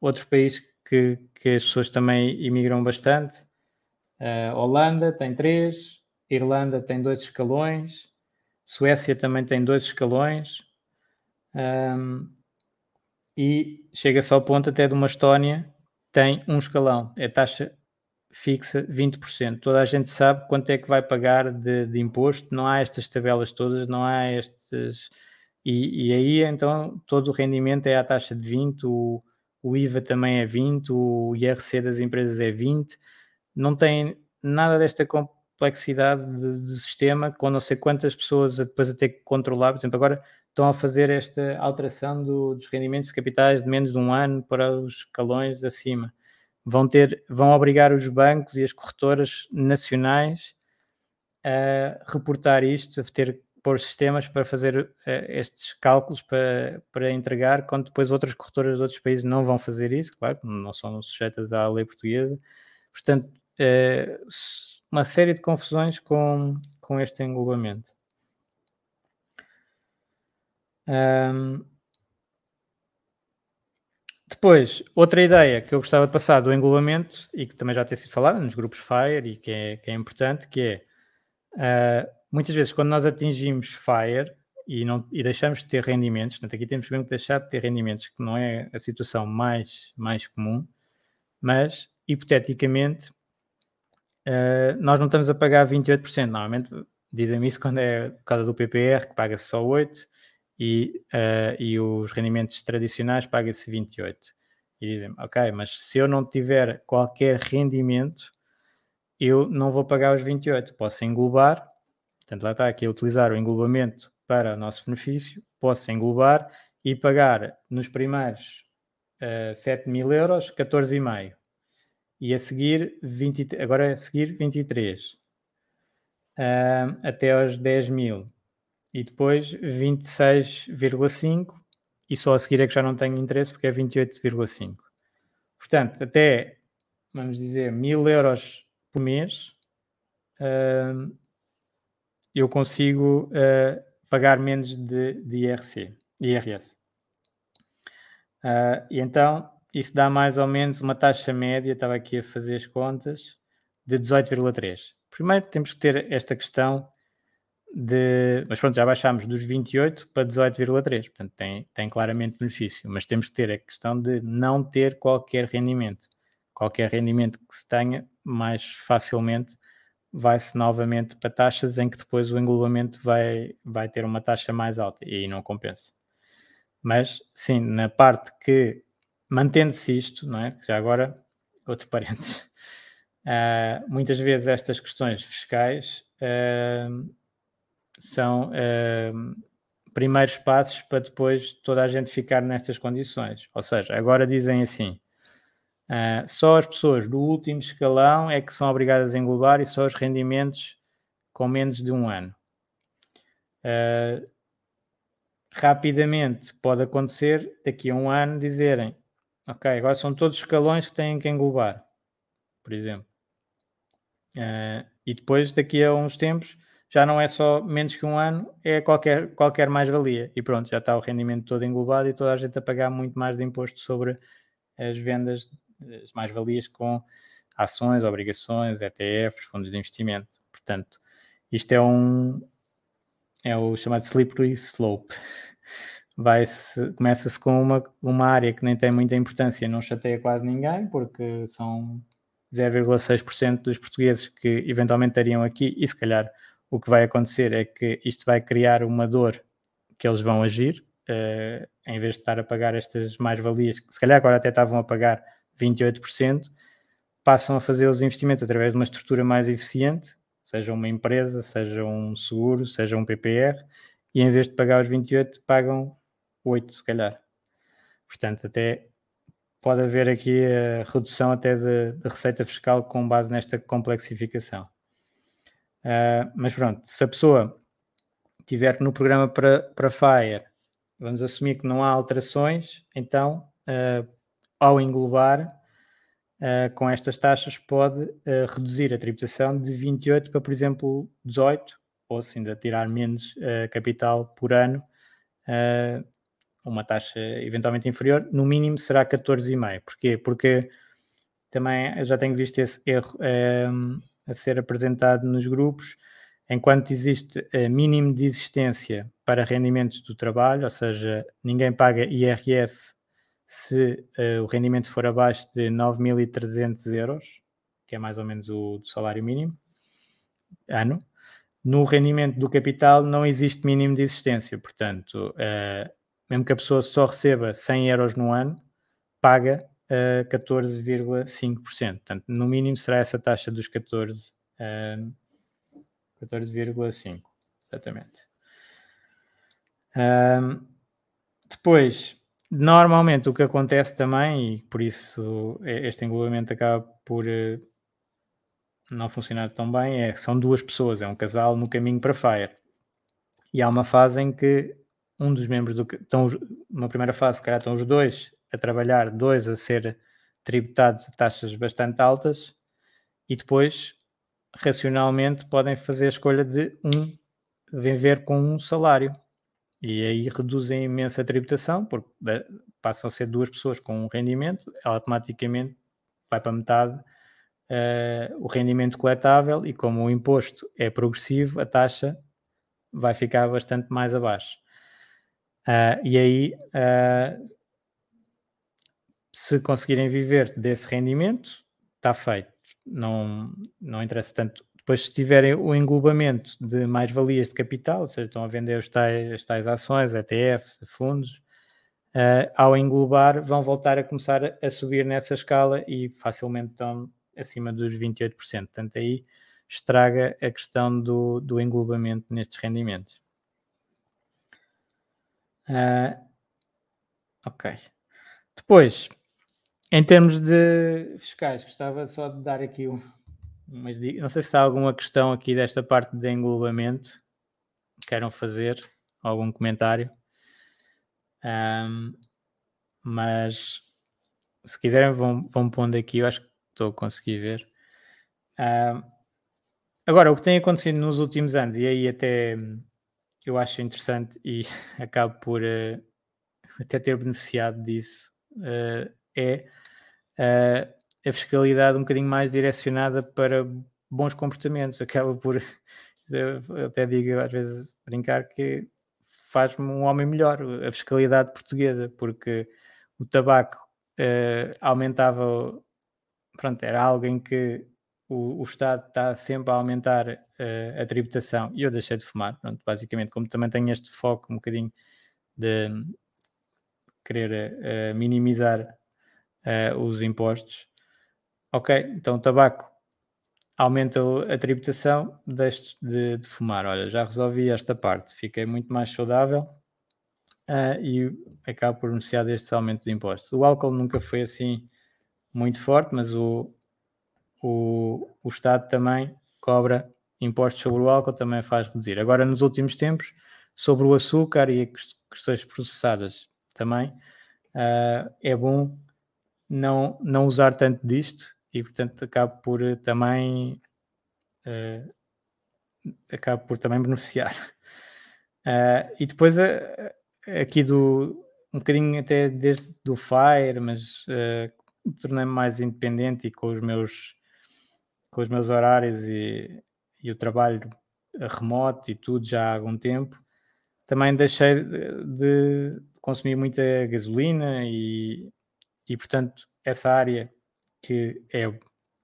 outros países que, que as pessoas também imigram bastante. Uh, Holanda tem três, Irlanda tem dois escalões, Suécia também tem dois escalões um, e chega-se ao ponto até de uma Estónia tem um escalão, é taxa fixa 20%. Toda a gente sabe quanto é que vai pagar de, de imposto, não há estas tabelas todas, não há estes. E, e, aí então todo o rendimento é a taxa de 20, o, o IVA também é 20, o IRC das empresas é 20, não tem nada desta complexidade de, de, sistema com não sei quantas pessoas a, depois a ter que controlar. Por exemplo, agora estão a fazer esta alteração do, dos rendimentos de capitais de menos de um ano para os escalões acima. Vão ter, vão obrigar os bancos e as corretoras nacionais a reportar isto, a ter pôr sistemas para fazer uh, estes cálculos para, para entregar, quando depois outras corretoras de outros países não vão fazer isso, claro, não são sujeitas à lei portuguesa. Portanto, uh, uma série de confusões com, com este englobamento. Um, Depois, outra ideia que eu gostava de passar do englobamento e que também já tem sido falada nos grupos FIRE e que é, que é importante, que é uh, muitas vezes quando nós atingimos FIRE e, não, e deixamos de ter rendimentos, portanto aqui temos mesmo que deixar de ter rendimentos, que não é a situação mais, mais comum, mas hipoteticamente uh, nós não estamos a pagar 28%, normalmente dizem-me isso quando é por causa do PPR, que paga-se só 8%, e, uh, e os rendimentos tradicionais paga-se 28%. E dizem ok, mas se eu não tiver qualquer rendimento, eu não vou pagar os 28, posso englobar, portanto lá está aqui a utilizar o englobamento para o nosso benefício, posso englobar e pagar nos primeiros uh, 7 mil euros 14,5 e a seguir 20, agora a seguir 23 uh, até aos 10 mil e depois 26,5 e só a seguir é que já não tenho interesse porque é 28,5 portanto até vamos dizer mil euros por mês uh, eu consigo uh, pagar menos de, de IRC, IRS. Uh, e então isso dá mais ou menos uma taxa média, estava aqui a fazer as contas, de 18,3. Primeiro temos que ter esta questão de. Mas pronto, já baixámos dos 28 para 18,3, portanto tem, tem claramente benefício, mas temos que ter a questão de não ter qualquer rendimento. Qualquer rendimento que se tenha, mais facilmente vai-se novamente para taxas em que depois o englobamento vai, vai ter uma taxa mais alta e aí não compensa. Mas sim, na parte que mantendo-se isto, não é? Já agora, outros parênteses, uh, muitas vezes estas questões fiscais uh, são uh, primeiros passos para depois toda a gente ficar nestas condições. Ou seja, agora dizem assim: Uh, só as pessoas do último escalão é que são obrigadas a englobar e só os rendimentos com menos de um ano. Uh, rapidamente pode acontecer daqui a um ano dizerem ok, agora são todos escalões que têm que englobar, por exemplo. Uh, e depois, daqui a uns tempos, já não é só menos que um ano, é qualquer, qualquer mais-valia. E pronto, já está o rendimento todo englobado e toda a gente a pagar muito mais de imposto sobre as vendas as mais-valias com ações, obrigações, ETFs, fundos de investimento. Portanto, isto é um é o chamado slippery slope. Vai-se, começa-se com uma, uma área que nem tem muita importância, não chateia quase ninguém, porque são 0,6% dos portugueses que eventualmente estariam aqui, e se calhar o que vai acontecer é que isto vai criar uma dor que eles vão agir, uh, em vez de estar a pagar estas mais-valias, que se calhar agora até estavam a pagar 28%, passam a fazer os investimentos através de uma estrutura mais eficiente, seja uma empresa, seja um seguro, seja um PPR, e em vez de pagar os 28, pagam 8, se calhar. Portanto, até pode haver aqui a redução até de, de receita fiscal com base nesta complexificação. Uh, mas pronto, se a pessoa tiver no programa para, para FIRE, vamos assumir que não há alterações, então uh, ao englobar uh, com estas taxas, pode reduzir a tributação de 28 para, por exemplo, 18, ou se ainda tirar menos capital por ano, uma taxa eventualmente inferior, no mínimo será 14,5. Porquê? Porque também já tenho visto esse erro a ser apresentado nos grupos, enquanto existe mínimo de existência para rendimentos do trabalho, ou seja, ninguém paga IRS se uh, o rendimento for abaixo de 9.300 euros, que é mais ou menos o salário mínimo, ano, no rendimento do capital não existe mínimo de existência. Portanto, uh, mesmo que a pessoa só receba 100 euros no ano, paga uh, 14,5%. Portanto, no mínimo será essa taxa dos 14, uh, 14,5%. Exatamente. depois, Normalmente o que acontece também, e por isso este englobamento acaba por eh, não funcionar tão bem, é são duas pessoas, é um casal no caminho para Fire. E há uma fase em que um dos membros do estão numa primeira fase, se calhar estão os dois a trabalhar, dois a ser tributados a taxas bastante altas, e depois racionalmente podem fazer a escolha de um viver com um salário E aí reduzem imenso a tributação, porque passam a ser duas pessoas com um rendimento, automaticamente vai para metade uh, o rendimento coletável e como o imposto é progressivo, a taxa vai ficar bastante mais abaixo. Uh, e aí, uh, se conseguirem viver desse rendimento, está feito. Não, não interessa tanto. Depois, se tiverem o englobamento de mais-valias de capital, ou seja, estão a vender os tais, as tais ações, ETFs, fundos, uh, ao englobar, vão voltar a começar a, a subir nessa escala e facilmente estão acima dos 28%. Portanto, aí estraga a questão do, do englobamento nestes rendimentos. Uh, ok. Depois, em termos de fiscais, gostava só de dar aqui um, umas Não sei se há alguma questão aqui desta parte de englobamento. Queiram fazer algum comentário. Um, mas se quiserem, vão, vão pondo aqui. Eu acho que estou a conseguir ver. Um, agora, o que tem acontecido nos últimos anos, e aí até eu acho interessante e acabo por uh, até ter beneficiado disso, uh, é uh, a fiscalidade um bocadinho mais direcionada para bons comportamentos. Acaba por, até digo às vezes, brincar que faz-me um homem melhor, a fiscalidade portuguesa, porque o tabaco uh, aumentava, pronto, era algo em que o, o Estado está sempre a aumentar uh, a tributação e eu deixei de fumar, pronto, basicamente, como também tenho este foco um bocadinho de querer uh, minimizar uh, os impostos. Ok, então tabaco aumenta a tributação, deixo de, de, fumar. Olha, já resolvi esta parte, fiquei muito mais saudável uh, e acabo por beneficiar destes aumentos de impostos. O álcool nunca foi assim muito forte, mas o, o, o Estado também cobra impostos sobre o álcool, também faz reduzir. Agora, nos últimos tempos, sobre o açúcar e questões processadas também, uh, é bom não, não usar tanto disto e, portanto, acabo por eh, também uh, acabo por também beneficiar. Uh, e depois uh, aqui do um bocadinho até desde do Fire, mas uh, tornei-me mais independente e com os meus com os meus horários e, e o trabalho remoto e tudo já há algum tempo, também deixei de, de consumir muita gasolina e, e portanto essa área que é,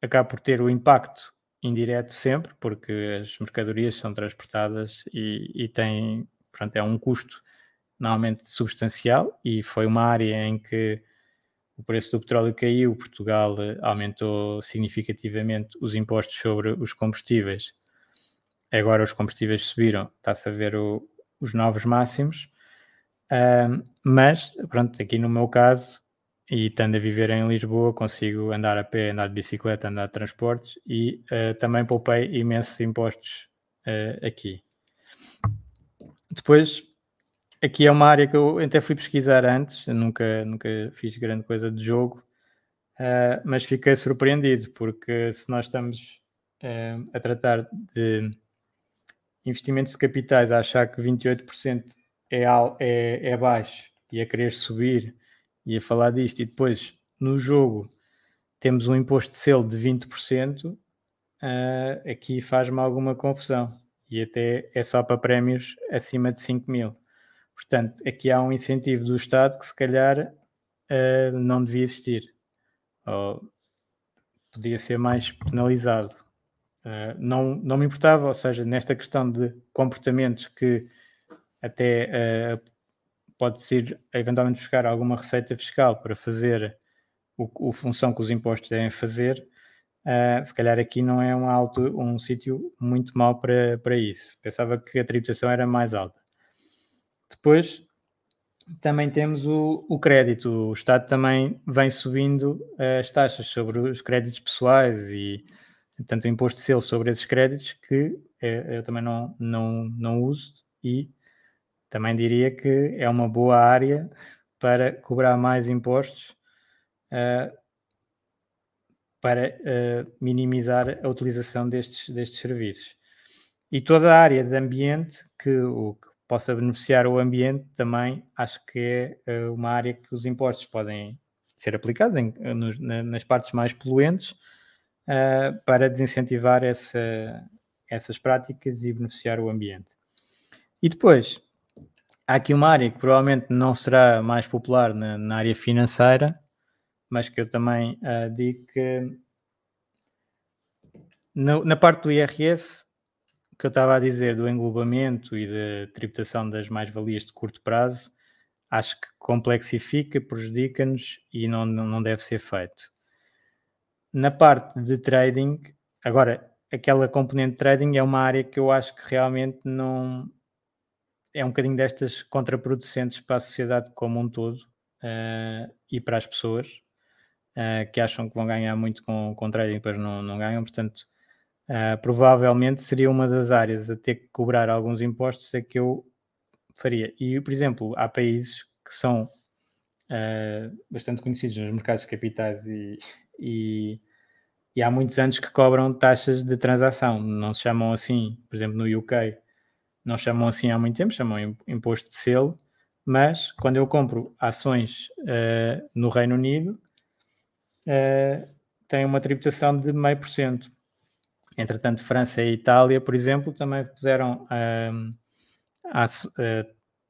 acaba por ter o impacto indireto sempre, porque as mercadorias são transportadas e, e tem, pronto, é um custo normalmente substancial e foi uma área em que o preço do petróleo caiu, Portugal eh, aumentou significativamente os impostos sobre os combustíveis. Agora os combustíveis subiram, está-se a ver o, os novos máximos, mas pronto, aqui no meu caso e estando a viver em Lisboa, consigo andar a pé, andar de bicicleta, andar de transportes e uh, também poupei imensos impostos uh, aqui. Depois, aqui é uma área que eu até fui pesquisar antes, nunca, nunca fiz grande coisa de jogo, uh, mas fiquei surpreendido porque se nós estamos a tratar de investimentos de capitais, a achar que 28% é, é, é baixo e a querer subir ia falar disto, e depois no jogo temos um imposto de selo de 20%, uh, ah, aqui faz-me alguma confusão. E até é só para prémios acima de 5 mil. Portanto, aqui há um incentivo do Estado que se calhar uh, não devia existir. Ou podia ser mais penalizado. Uh, não, não me importava, ou seja, nesta questão de comportamentos que até uh, pode ser eventualmente buscar alguma receita fiscal para fazer o, o função que os impostos devem fazer, uh, se calhar aqui não é um, alto, um sítio muito mau para, para isso. Pensava que a tributação era mais alta. Depois também temos o, o crédito. O Estado também vem subindo as taxas sobre os créditos pessoais e tanto o imposto de selo sobre esses créditos que eu também não, não, não uso e também diria que é uma boa área para cobrar mais impostos uh, para uh, minimizar a utilização destes, destes serviços. E toda a área de ambiente, que o que possa beneficiar o ambiente, também acho que é uma área que os impostos podem ser aplicados em, nos, nas partes mais poluentes uh, para desincentivar essa, essas práticas e beneficiar o ambiente. E depois, há aqui uma área que provavelmente não será mais popular na, na área financeira, mas que eu também uh, digo que na, na, parte do IRS, que eu estava a dizer do englobamento e da tributação das mais-valias de curto prazo, acho que complexifica, prejudica-nos e não, não deve ser feito. Na parte de trading, agora, aquela componente de trading é uma área que eu acho que realmente não, é um bocadinho destas contraproducentes para a sociedade como um todo uh, e para as pessoas uh, que acham que vão ganhar muito com, com trading depois não, não ganham. Portanto, uh, provavelmente seria uma das áreas a ter que cobrar alguns impostos a que eu faria. E, por exemplo, há países que são bastante conhecidos nos mercados de capitais e, e, e há muitos anos que cobram taxas de transação. Não se chamam assim, por exemplo, no UK não chamam assim há muito tempo, chamam imposto de selo, mas quando eu compro ações uh, no Reino Unido, uh, tem uma tributação de meio por cento. Entretanto, França e Itália, por exemplo, também puseram uh, as,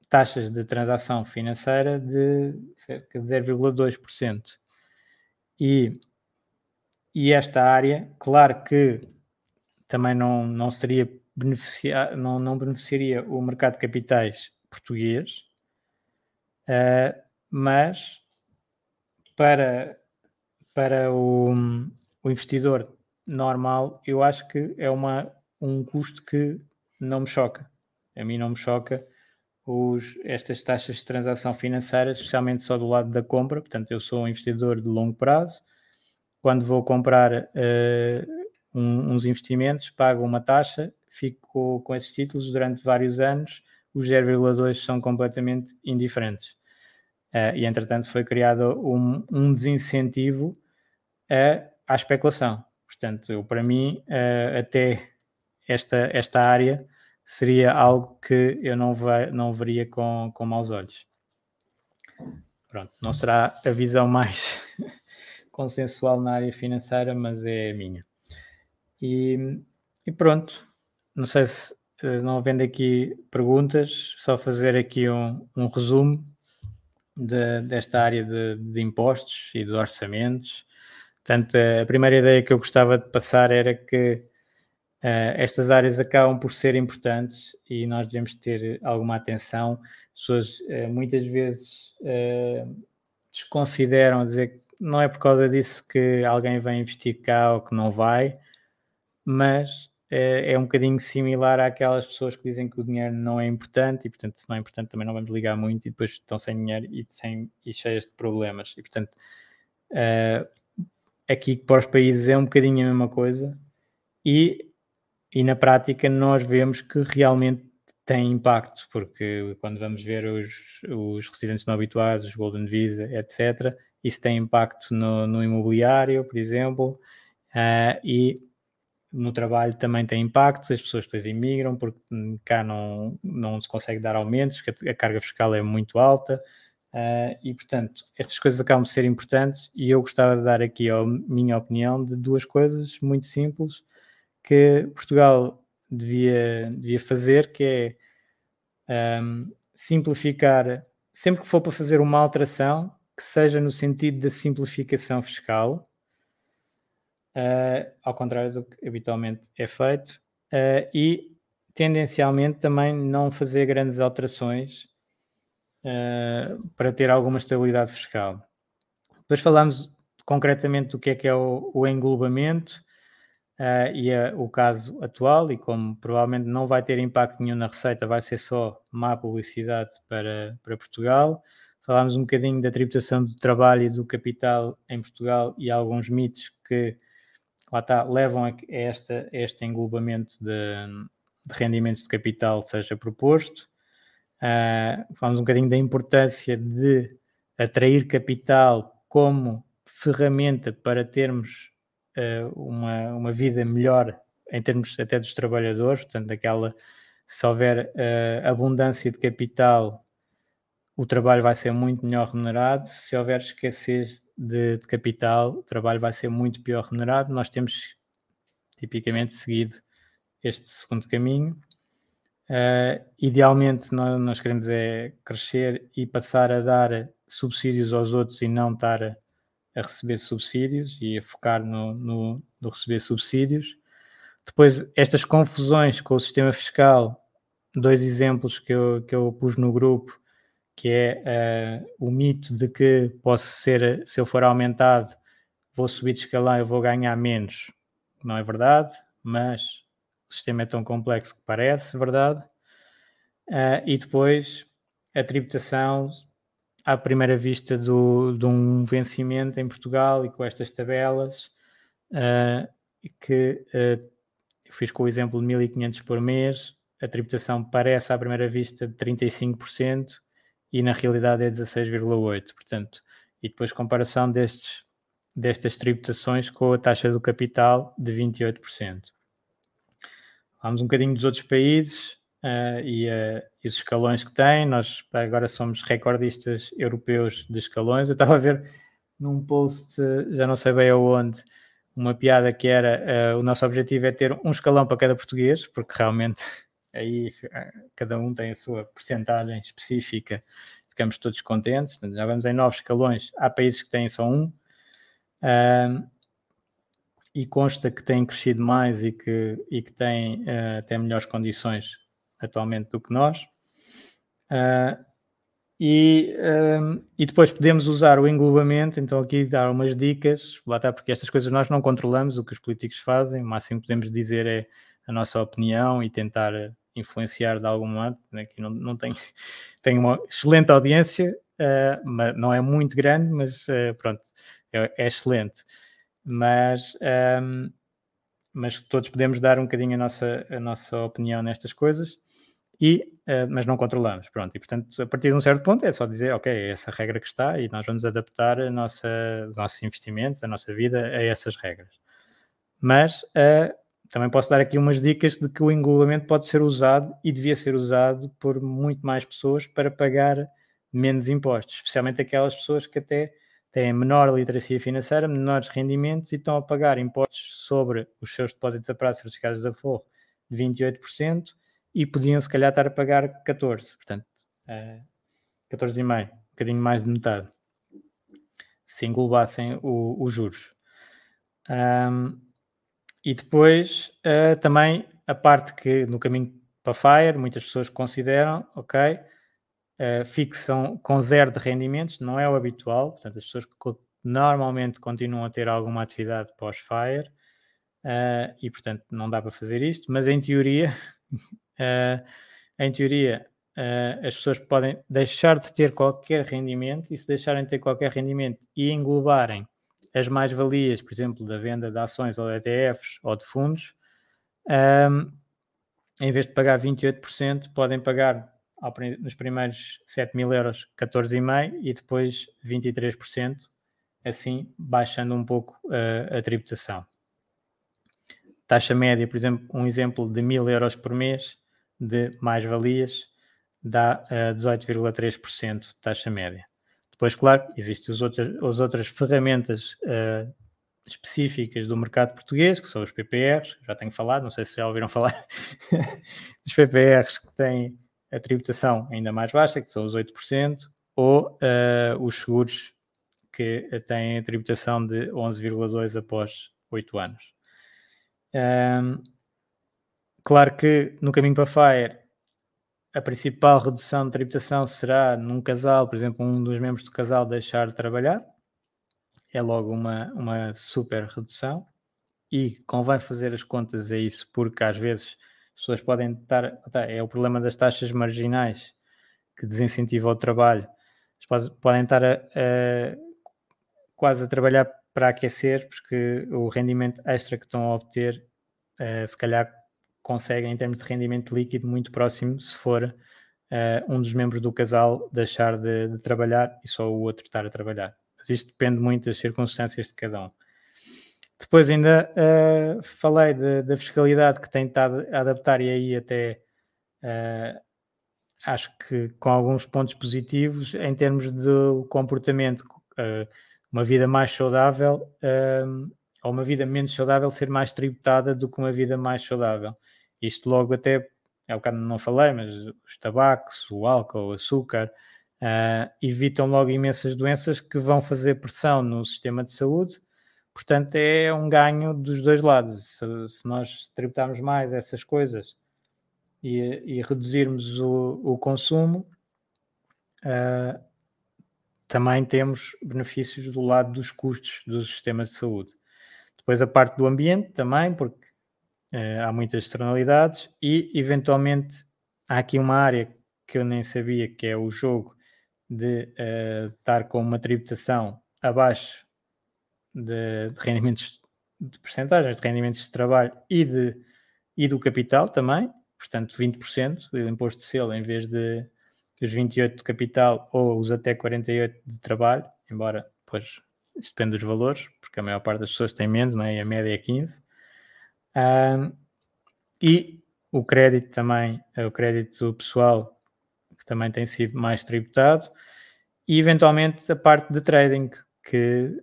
taxas de transação financeira de cerca de 0,2%. E, e esta área, claro que também não, não seria beneficiar, não, não beneficiaria o mercado de capitais português, uh, mas para, para o, o, investidor normal, eu acho que é uma, um custo que não me choca. A mim não me choca os, estas taxas de transação financeira, especialmente só do lado da compra. Portanto, eu sou um investidor de longo prazo. Quando vou comprar uh, um, uns investimentos, pago uma taxa fico com esses títulos durante vários anos, os 0,2 são completamente indiferentes. Uh, e entretanto foi criado um, um desincentivo a, à especulação. Portanto, eu, para mim, uh, até esta, esta área seria algo que eu não, vai, não veria com, com maus olhos. Pronto, não será a visão mais consensual na área financeira, mas é a minha. E, e pronto, não sei se eh, não havendo aqui perguntas, só fazer aqui um, um resumo de, desta área de, de, impostos e dos orçamentos. Portanto, a primeira ideia que eu gostava de passar era que uh, estas áreas acabam por ser importantes e nós devemos ter alguma atenção. As pessoas uh, muitas vezes uh, desconsideram dizer que não é por causa disso que alguém vai investir cá ou que não vai, mas é, é um bocadinho similar àquelas pessoas que dizem que o dinheiro não é importante e, portanto, se não é importante também não vamos ligar muito e depois estão sem dinheiro e, sem, e cheias de problemas. E, portanto, uh, aqui para os países é um bocadinho a mesma coisa e, e na prática nós vemos que realmente tem impacto, porque quando vamos ver os, os residentes não habituados, os Golden Visa, etc., isso tem impacto no, no imobiliário, por exemplo, uh, e no trabalho também tem impactos, as pessoas depois imigram porque cá não, não se consegue dar aumentos, porque a carga fiscal é muito alta uh, e, portanto, estas coisas acabam de ser importantes e eu gostava de dar aqui a minha opinião de duas coisas muito simples que Portugal devia, devia fazer, que é um, simplificar, sempre que for para fazer uma alteração, que seja no sentido da simplificação fiscal, uh, ao contrário do que habitualmente é feito, uh, e tendencialmente também não fazer grandes alterações uh, para ter alguma estabilidade fiscal. Depois falamos concretamente do que é que é o, o englobamento e é o caso atual, e como provavelmente não vai ter impacto nenhum na receita, vai ser só má publicidade para, para Portugal. Falámos um bocadinho da tributação do trabalho e do capital em Portugal e alguns mitos que lá está, levam a, esta, este englobamento de, de, rendimentos de capital seja proposto. Uh, falamos um bocadinho da importância de atrair capital como ferramenta para termos uh, uma, uma vida melhor em termos até dos trabalhadores, portanto, aquela se houver uh, abundância de capital, o trabalho vai ser muito melhor remunerado. Se houver escassez de, de, capital, o trabalho vai ser muito pior remunerado. Nós temos tipicamente seguido este segundo caminho. Uh, idealmente, nós, nós, queremos é crescer e passar a dar subsídios aos outros e não estar a, a receber subsídios e a focar no, no, no receber subsídios. Depois, estas confusões com o sistema fiscal, dois exemplos que eu, que eu pus no grupo, que é uh, o mito de que posso ser, se eu for aumentado, vou subir de escalão e vou ganhar menos. Não é verdade, mas o sistema é tão complexo que parece verdade. Uh, e depois a tributação à primeira vista do, de um vencimento em Portugal e com estas tabelas uh, que fiz com o exemplo de 1500 por mês, a tributação parece à primeira vista de 35% e na realidade é 16,8%. Portanto, e depois comparação destes, destas tributações com a taxa do capital de 28%. Vamos um bocadinho dos outros países uh, e, uh, e, os escalões que têm. Nós agora somos recordistas europeus de escalões. Eu estava a ver num post, já não sei bem aonde, uma piada que era uh, o nosso objetivo é ter um escalão para cada português, porque realmente aí eh, cada um tem a sua percentagem específica, ficamos todos contentes. Já vamos em nove escalões, há países que têm só um. Uh, e consta que têm crescido mais e que, e que têm, uh, têm melhores condições atualmente do que nós. Uh, e, e depois podemos usar o englobamento, então aqui dar umas dicas, lá está, porque estas coisas nós não controlamos, o que os políticos fazem, o máximo que podemos dizer é a nossa opinião e tentar influenciar de algum modo. Aqui não, não tem, uma excelente audiência, uh, mas não é muito grande, mas uh, pronto, é, é, excelente. Mas, um, mas todos podemos dar um bocadinho a nossa, a nossa opinião nestas coisas e, mas não controlamos. Pronto, e portanto, a partir de um certo ponto é só dizer, ok, é essa regra que está e nós vamos adaptar nossa, os nossos investimentos, a nossa vida a essas regras. Mas uh, também posso dar aqui umas dicas de que o englobamento pode ser usado e devia ser usado por muito mais pessoas para pagar menos impostos, especialmente aquelas pessoas que até têm menor literacia financeira, menores rendimentos e estão a pagar impostos sobre os seus depósitos a prazo certificados da Forro de 28%, e podiam se calhar estar a pagar 14, portanto, uh, 14,5, um bocadinho mais de metade, se englobassem os juros. Um, e depois uh, também a parte que no caminho para FIRE muitas pessoas consideram, ok, uh, fixam com zero de rendimentos, não é o habitual, portanto as pessoas normalmente continuam a ter alguma atividade pós-FIRE uh, e portanto não dá para fazer isto, mas em teoria em teoria, as pessoas podem deixar de ter qualquer rendimento e se deixarem de ter qualquer rendimento e englobarem as mais-valias, por exemplo, da venda de ações ou de ETFs ou de fundos, um, em vez de pagar 28%, podem pagar nos primeiros 7 mil euros 14,5% e depois 23%, assim baixando um pouco uh, a tributação. Taxa média, por exemplo, um exemplo de 1000 euros por mês, de mais-valias dá uh, 18,3% de taxa média. Depois, claro, existem os outras, as outras ferramentas uh, específicas do mercado português, que são os PPRs, já tenho falado, não sei se já ouviram falar dos PPRs que têm a tributação ainda mais baixa, que são os 8%, ou uh, os seguros que têm a tributação de 11,2% após 8 anos. Um, Claro que no caminho para FIRE a principal redução de tributação será num casal, por exemplo, um dos membros do casal deixar de trabalhar. É logo uma, uma super redução. E convém fazer as contas a isso, porque às vezes as pessoas podem estar. É o problema das taxas marginais que desincentivam o trabalho. Podem estar a, a, quase a trabalhar para aquecer, porque o rendimento extra que estão a obter, uh, se calhar conseguem, em termos de rendimento líquido, muito próximo se for uh, um dos membros do casal deixar de, de, trabalhar e só o outro estar a trabalhar. Mas isto depende muito das circunstâncias de cada um. Depois ainda uh, falei da fiscalidade que tem estado a adaptar e aí até uh, acho que com alguns pontos positivos em termos do comportamento, uh, uma vida mais saudável ou uma vida menos saudável ser mais tributada do que uma vida mais saudável. Isto logo até, é o bocado não falei, mas os tabacos, o álcool, o açúcar, uh, evitam logo imensas doenças que vão fazer pressão no sistema de saúde. Portanto, é um ganho dos dois lados. Se, se nós tributarmos mais essas coisas e, e reduzirmos o, o consumo, uh, também temos benefícios do lado dos custos dos sistemas de saúde. Depois a parte do ambiente também, porque uh, há muitas externalidades e eventualmente há aqui uma área que eu nem sabia que é o jogo de uh, estar com uma tributação abaixo de, de rendimentos de percentagens de rendimentos de trabalho e, de, e do capital também, portanto 20% do imposto de selo em vez de os 28 de capital ou os até 48 de trabalho, embora depois isso depende dos valores, porque a maior parte das pessoas tem menos, não é? e a média é 15. Um, e o crédito também, é o crédito pessoal, que também tem sido mais tributado, e eventualmente a parte de trading, que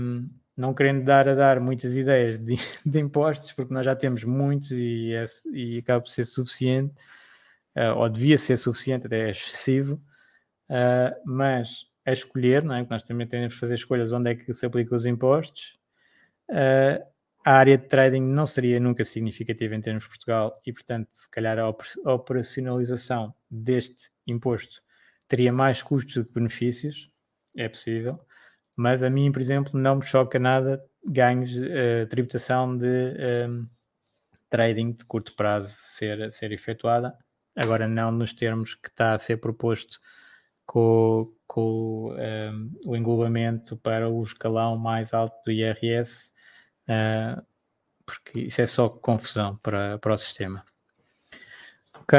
um, não querendo dar a dar muitas ideias de, de, impostos, porque nós já temos muitos e, é, e acaba por ser suficiente, uh, ou devia ser suficiente, até é excessivo, uh, mas a escolher, não é? nós também temos que fazer escolhas onde é que se aplicam os impostos. Uh, a área de trading não seria nunca significativa em termos de Portugal e, portanto, se calhar a operacionalização deste imposto teria mais custos do que benefícios, é possível, mas a mim, por exemplo, não me choca nada ganhos, uh, tributação de um, ehm, trading de curto prazo ser, ser efetuada, agora não nos termos que está a ser proposto com, com um, ehm, o englobamento para o escalão mais alto do IRS, uh, porque isso é só confusão para, para o sistema. Ok?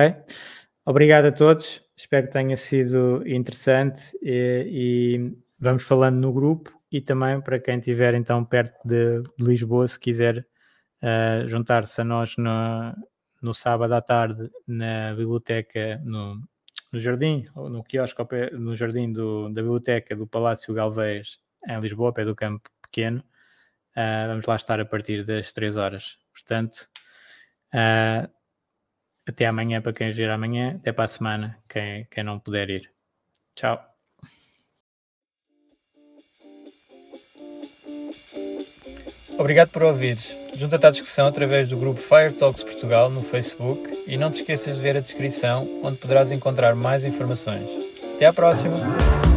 Obrigado a todos, espero que tenha sido interessante e, e vamos falando no grupo e também para quem estiver então perto de, de Lisboa, se quiser uh, juntar-se a nós no, no sábado à tarde na biblioteca, no, no jardim, ou no quiosque, no jardim do, da biblioteca do Palácio Galvez, em Lisboa, pé do Campo Pequeno. Uh, vamos lá estar a partir das 3 horas. Portanto, uh, até amanhã para quem vir amanhã, até para a semana, quem, quem não puder ir. Tchau. Obrigado por ouvires. Junta-te à discussão através do grupo Fire Talks Portugal no Facebook e não te esqueças de ver a descrição, onde poderás encontrar mais informações. Até à próxima!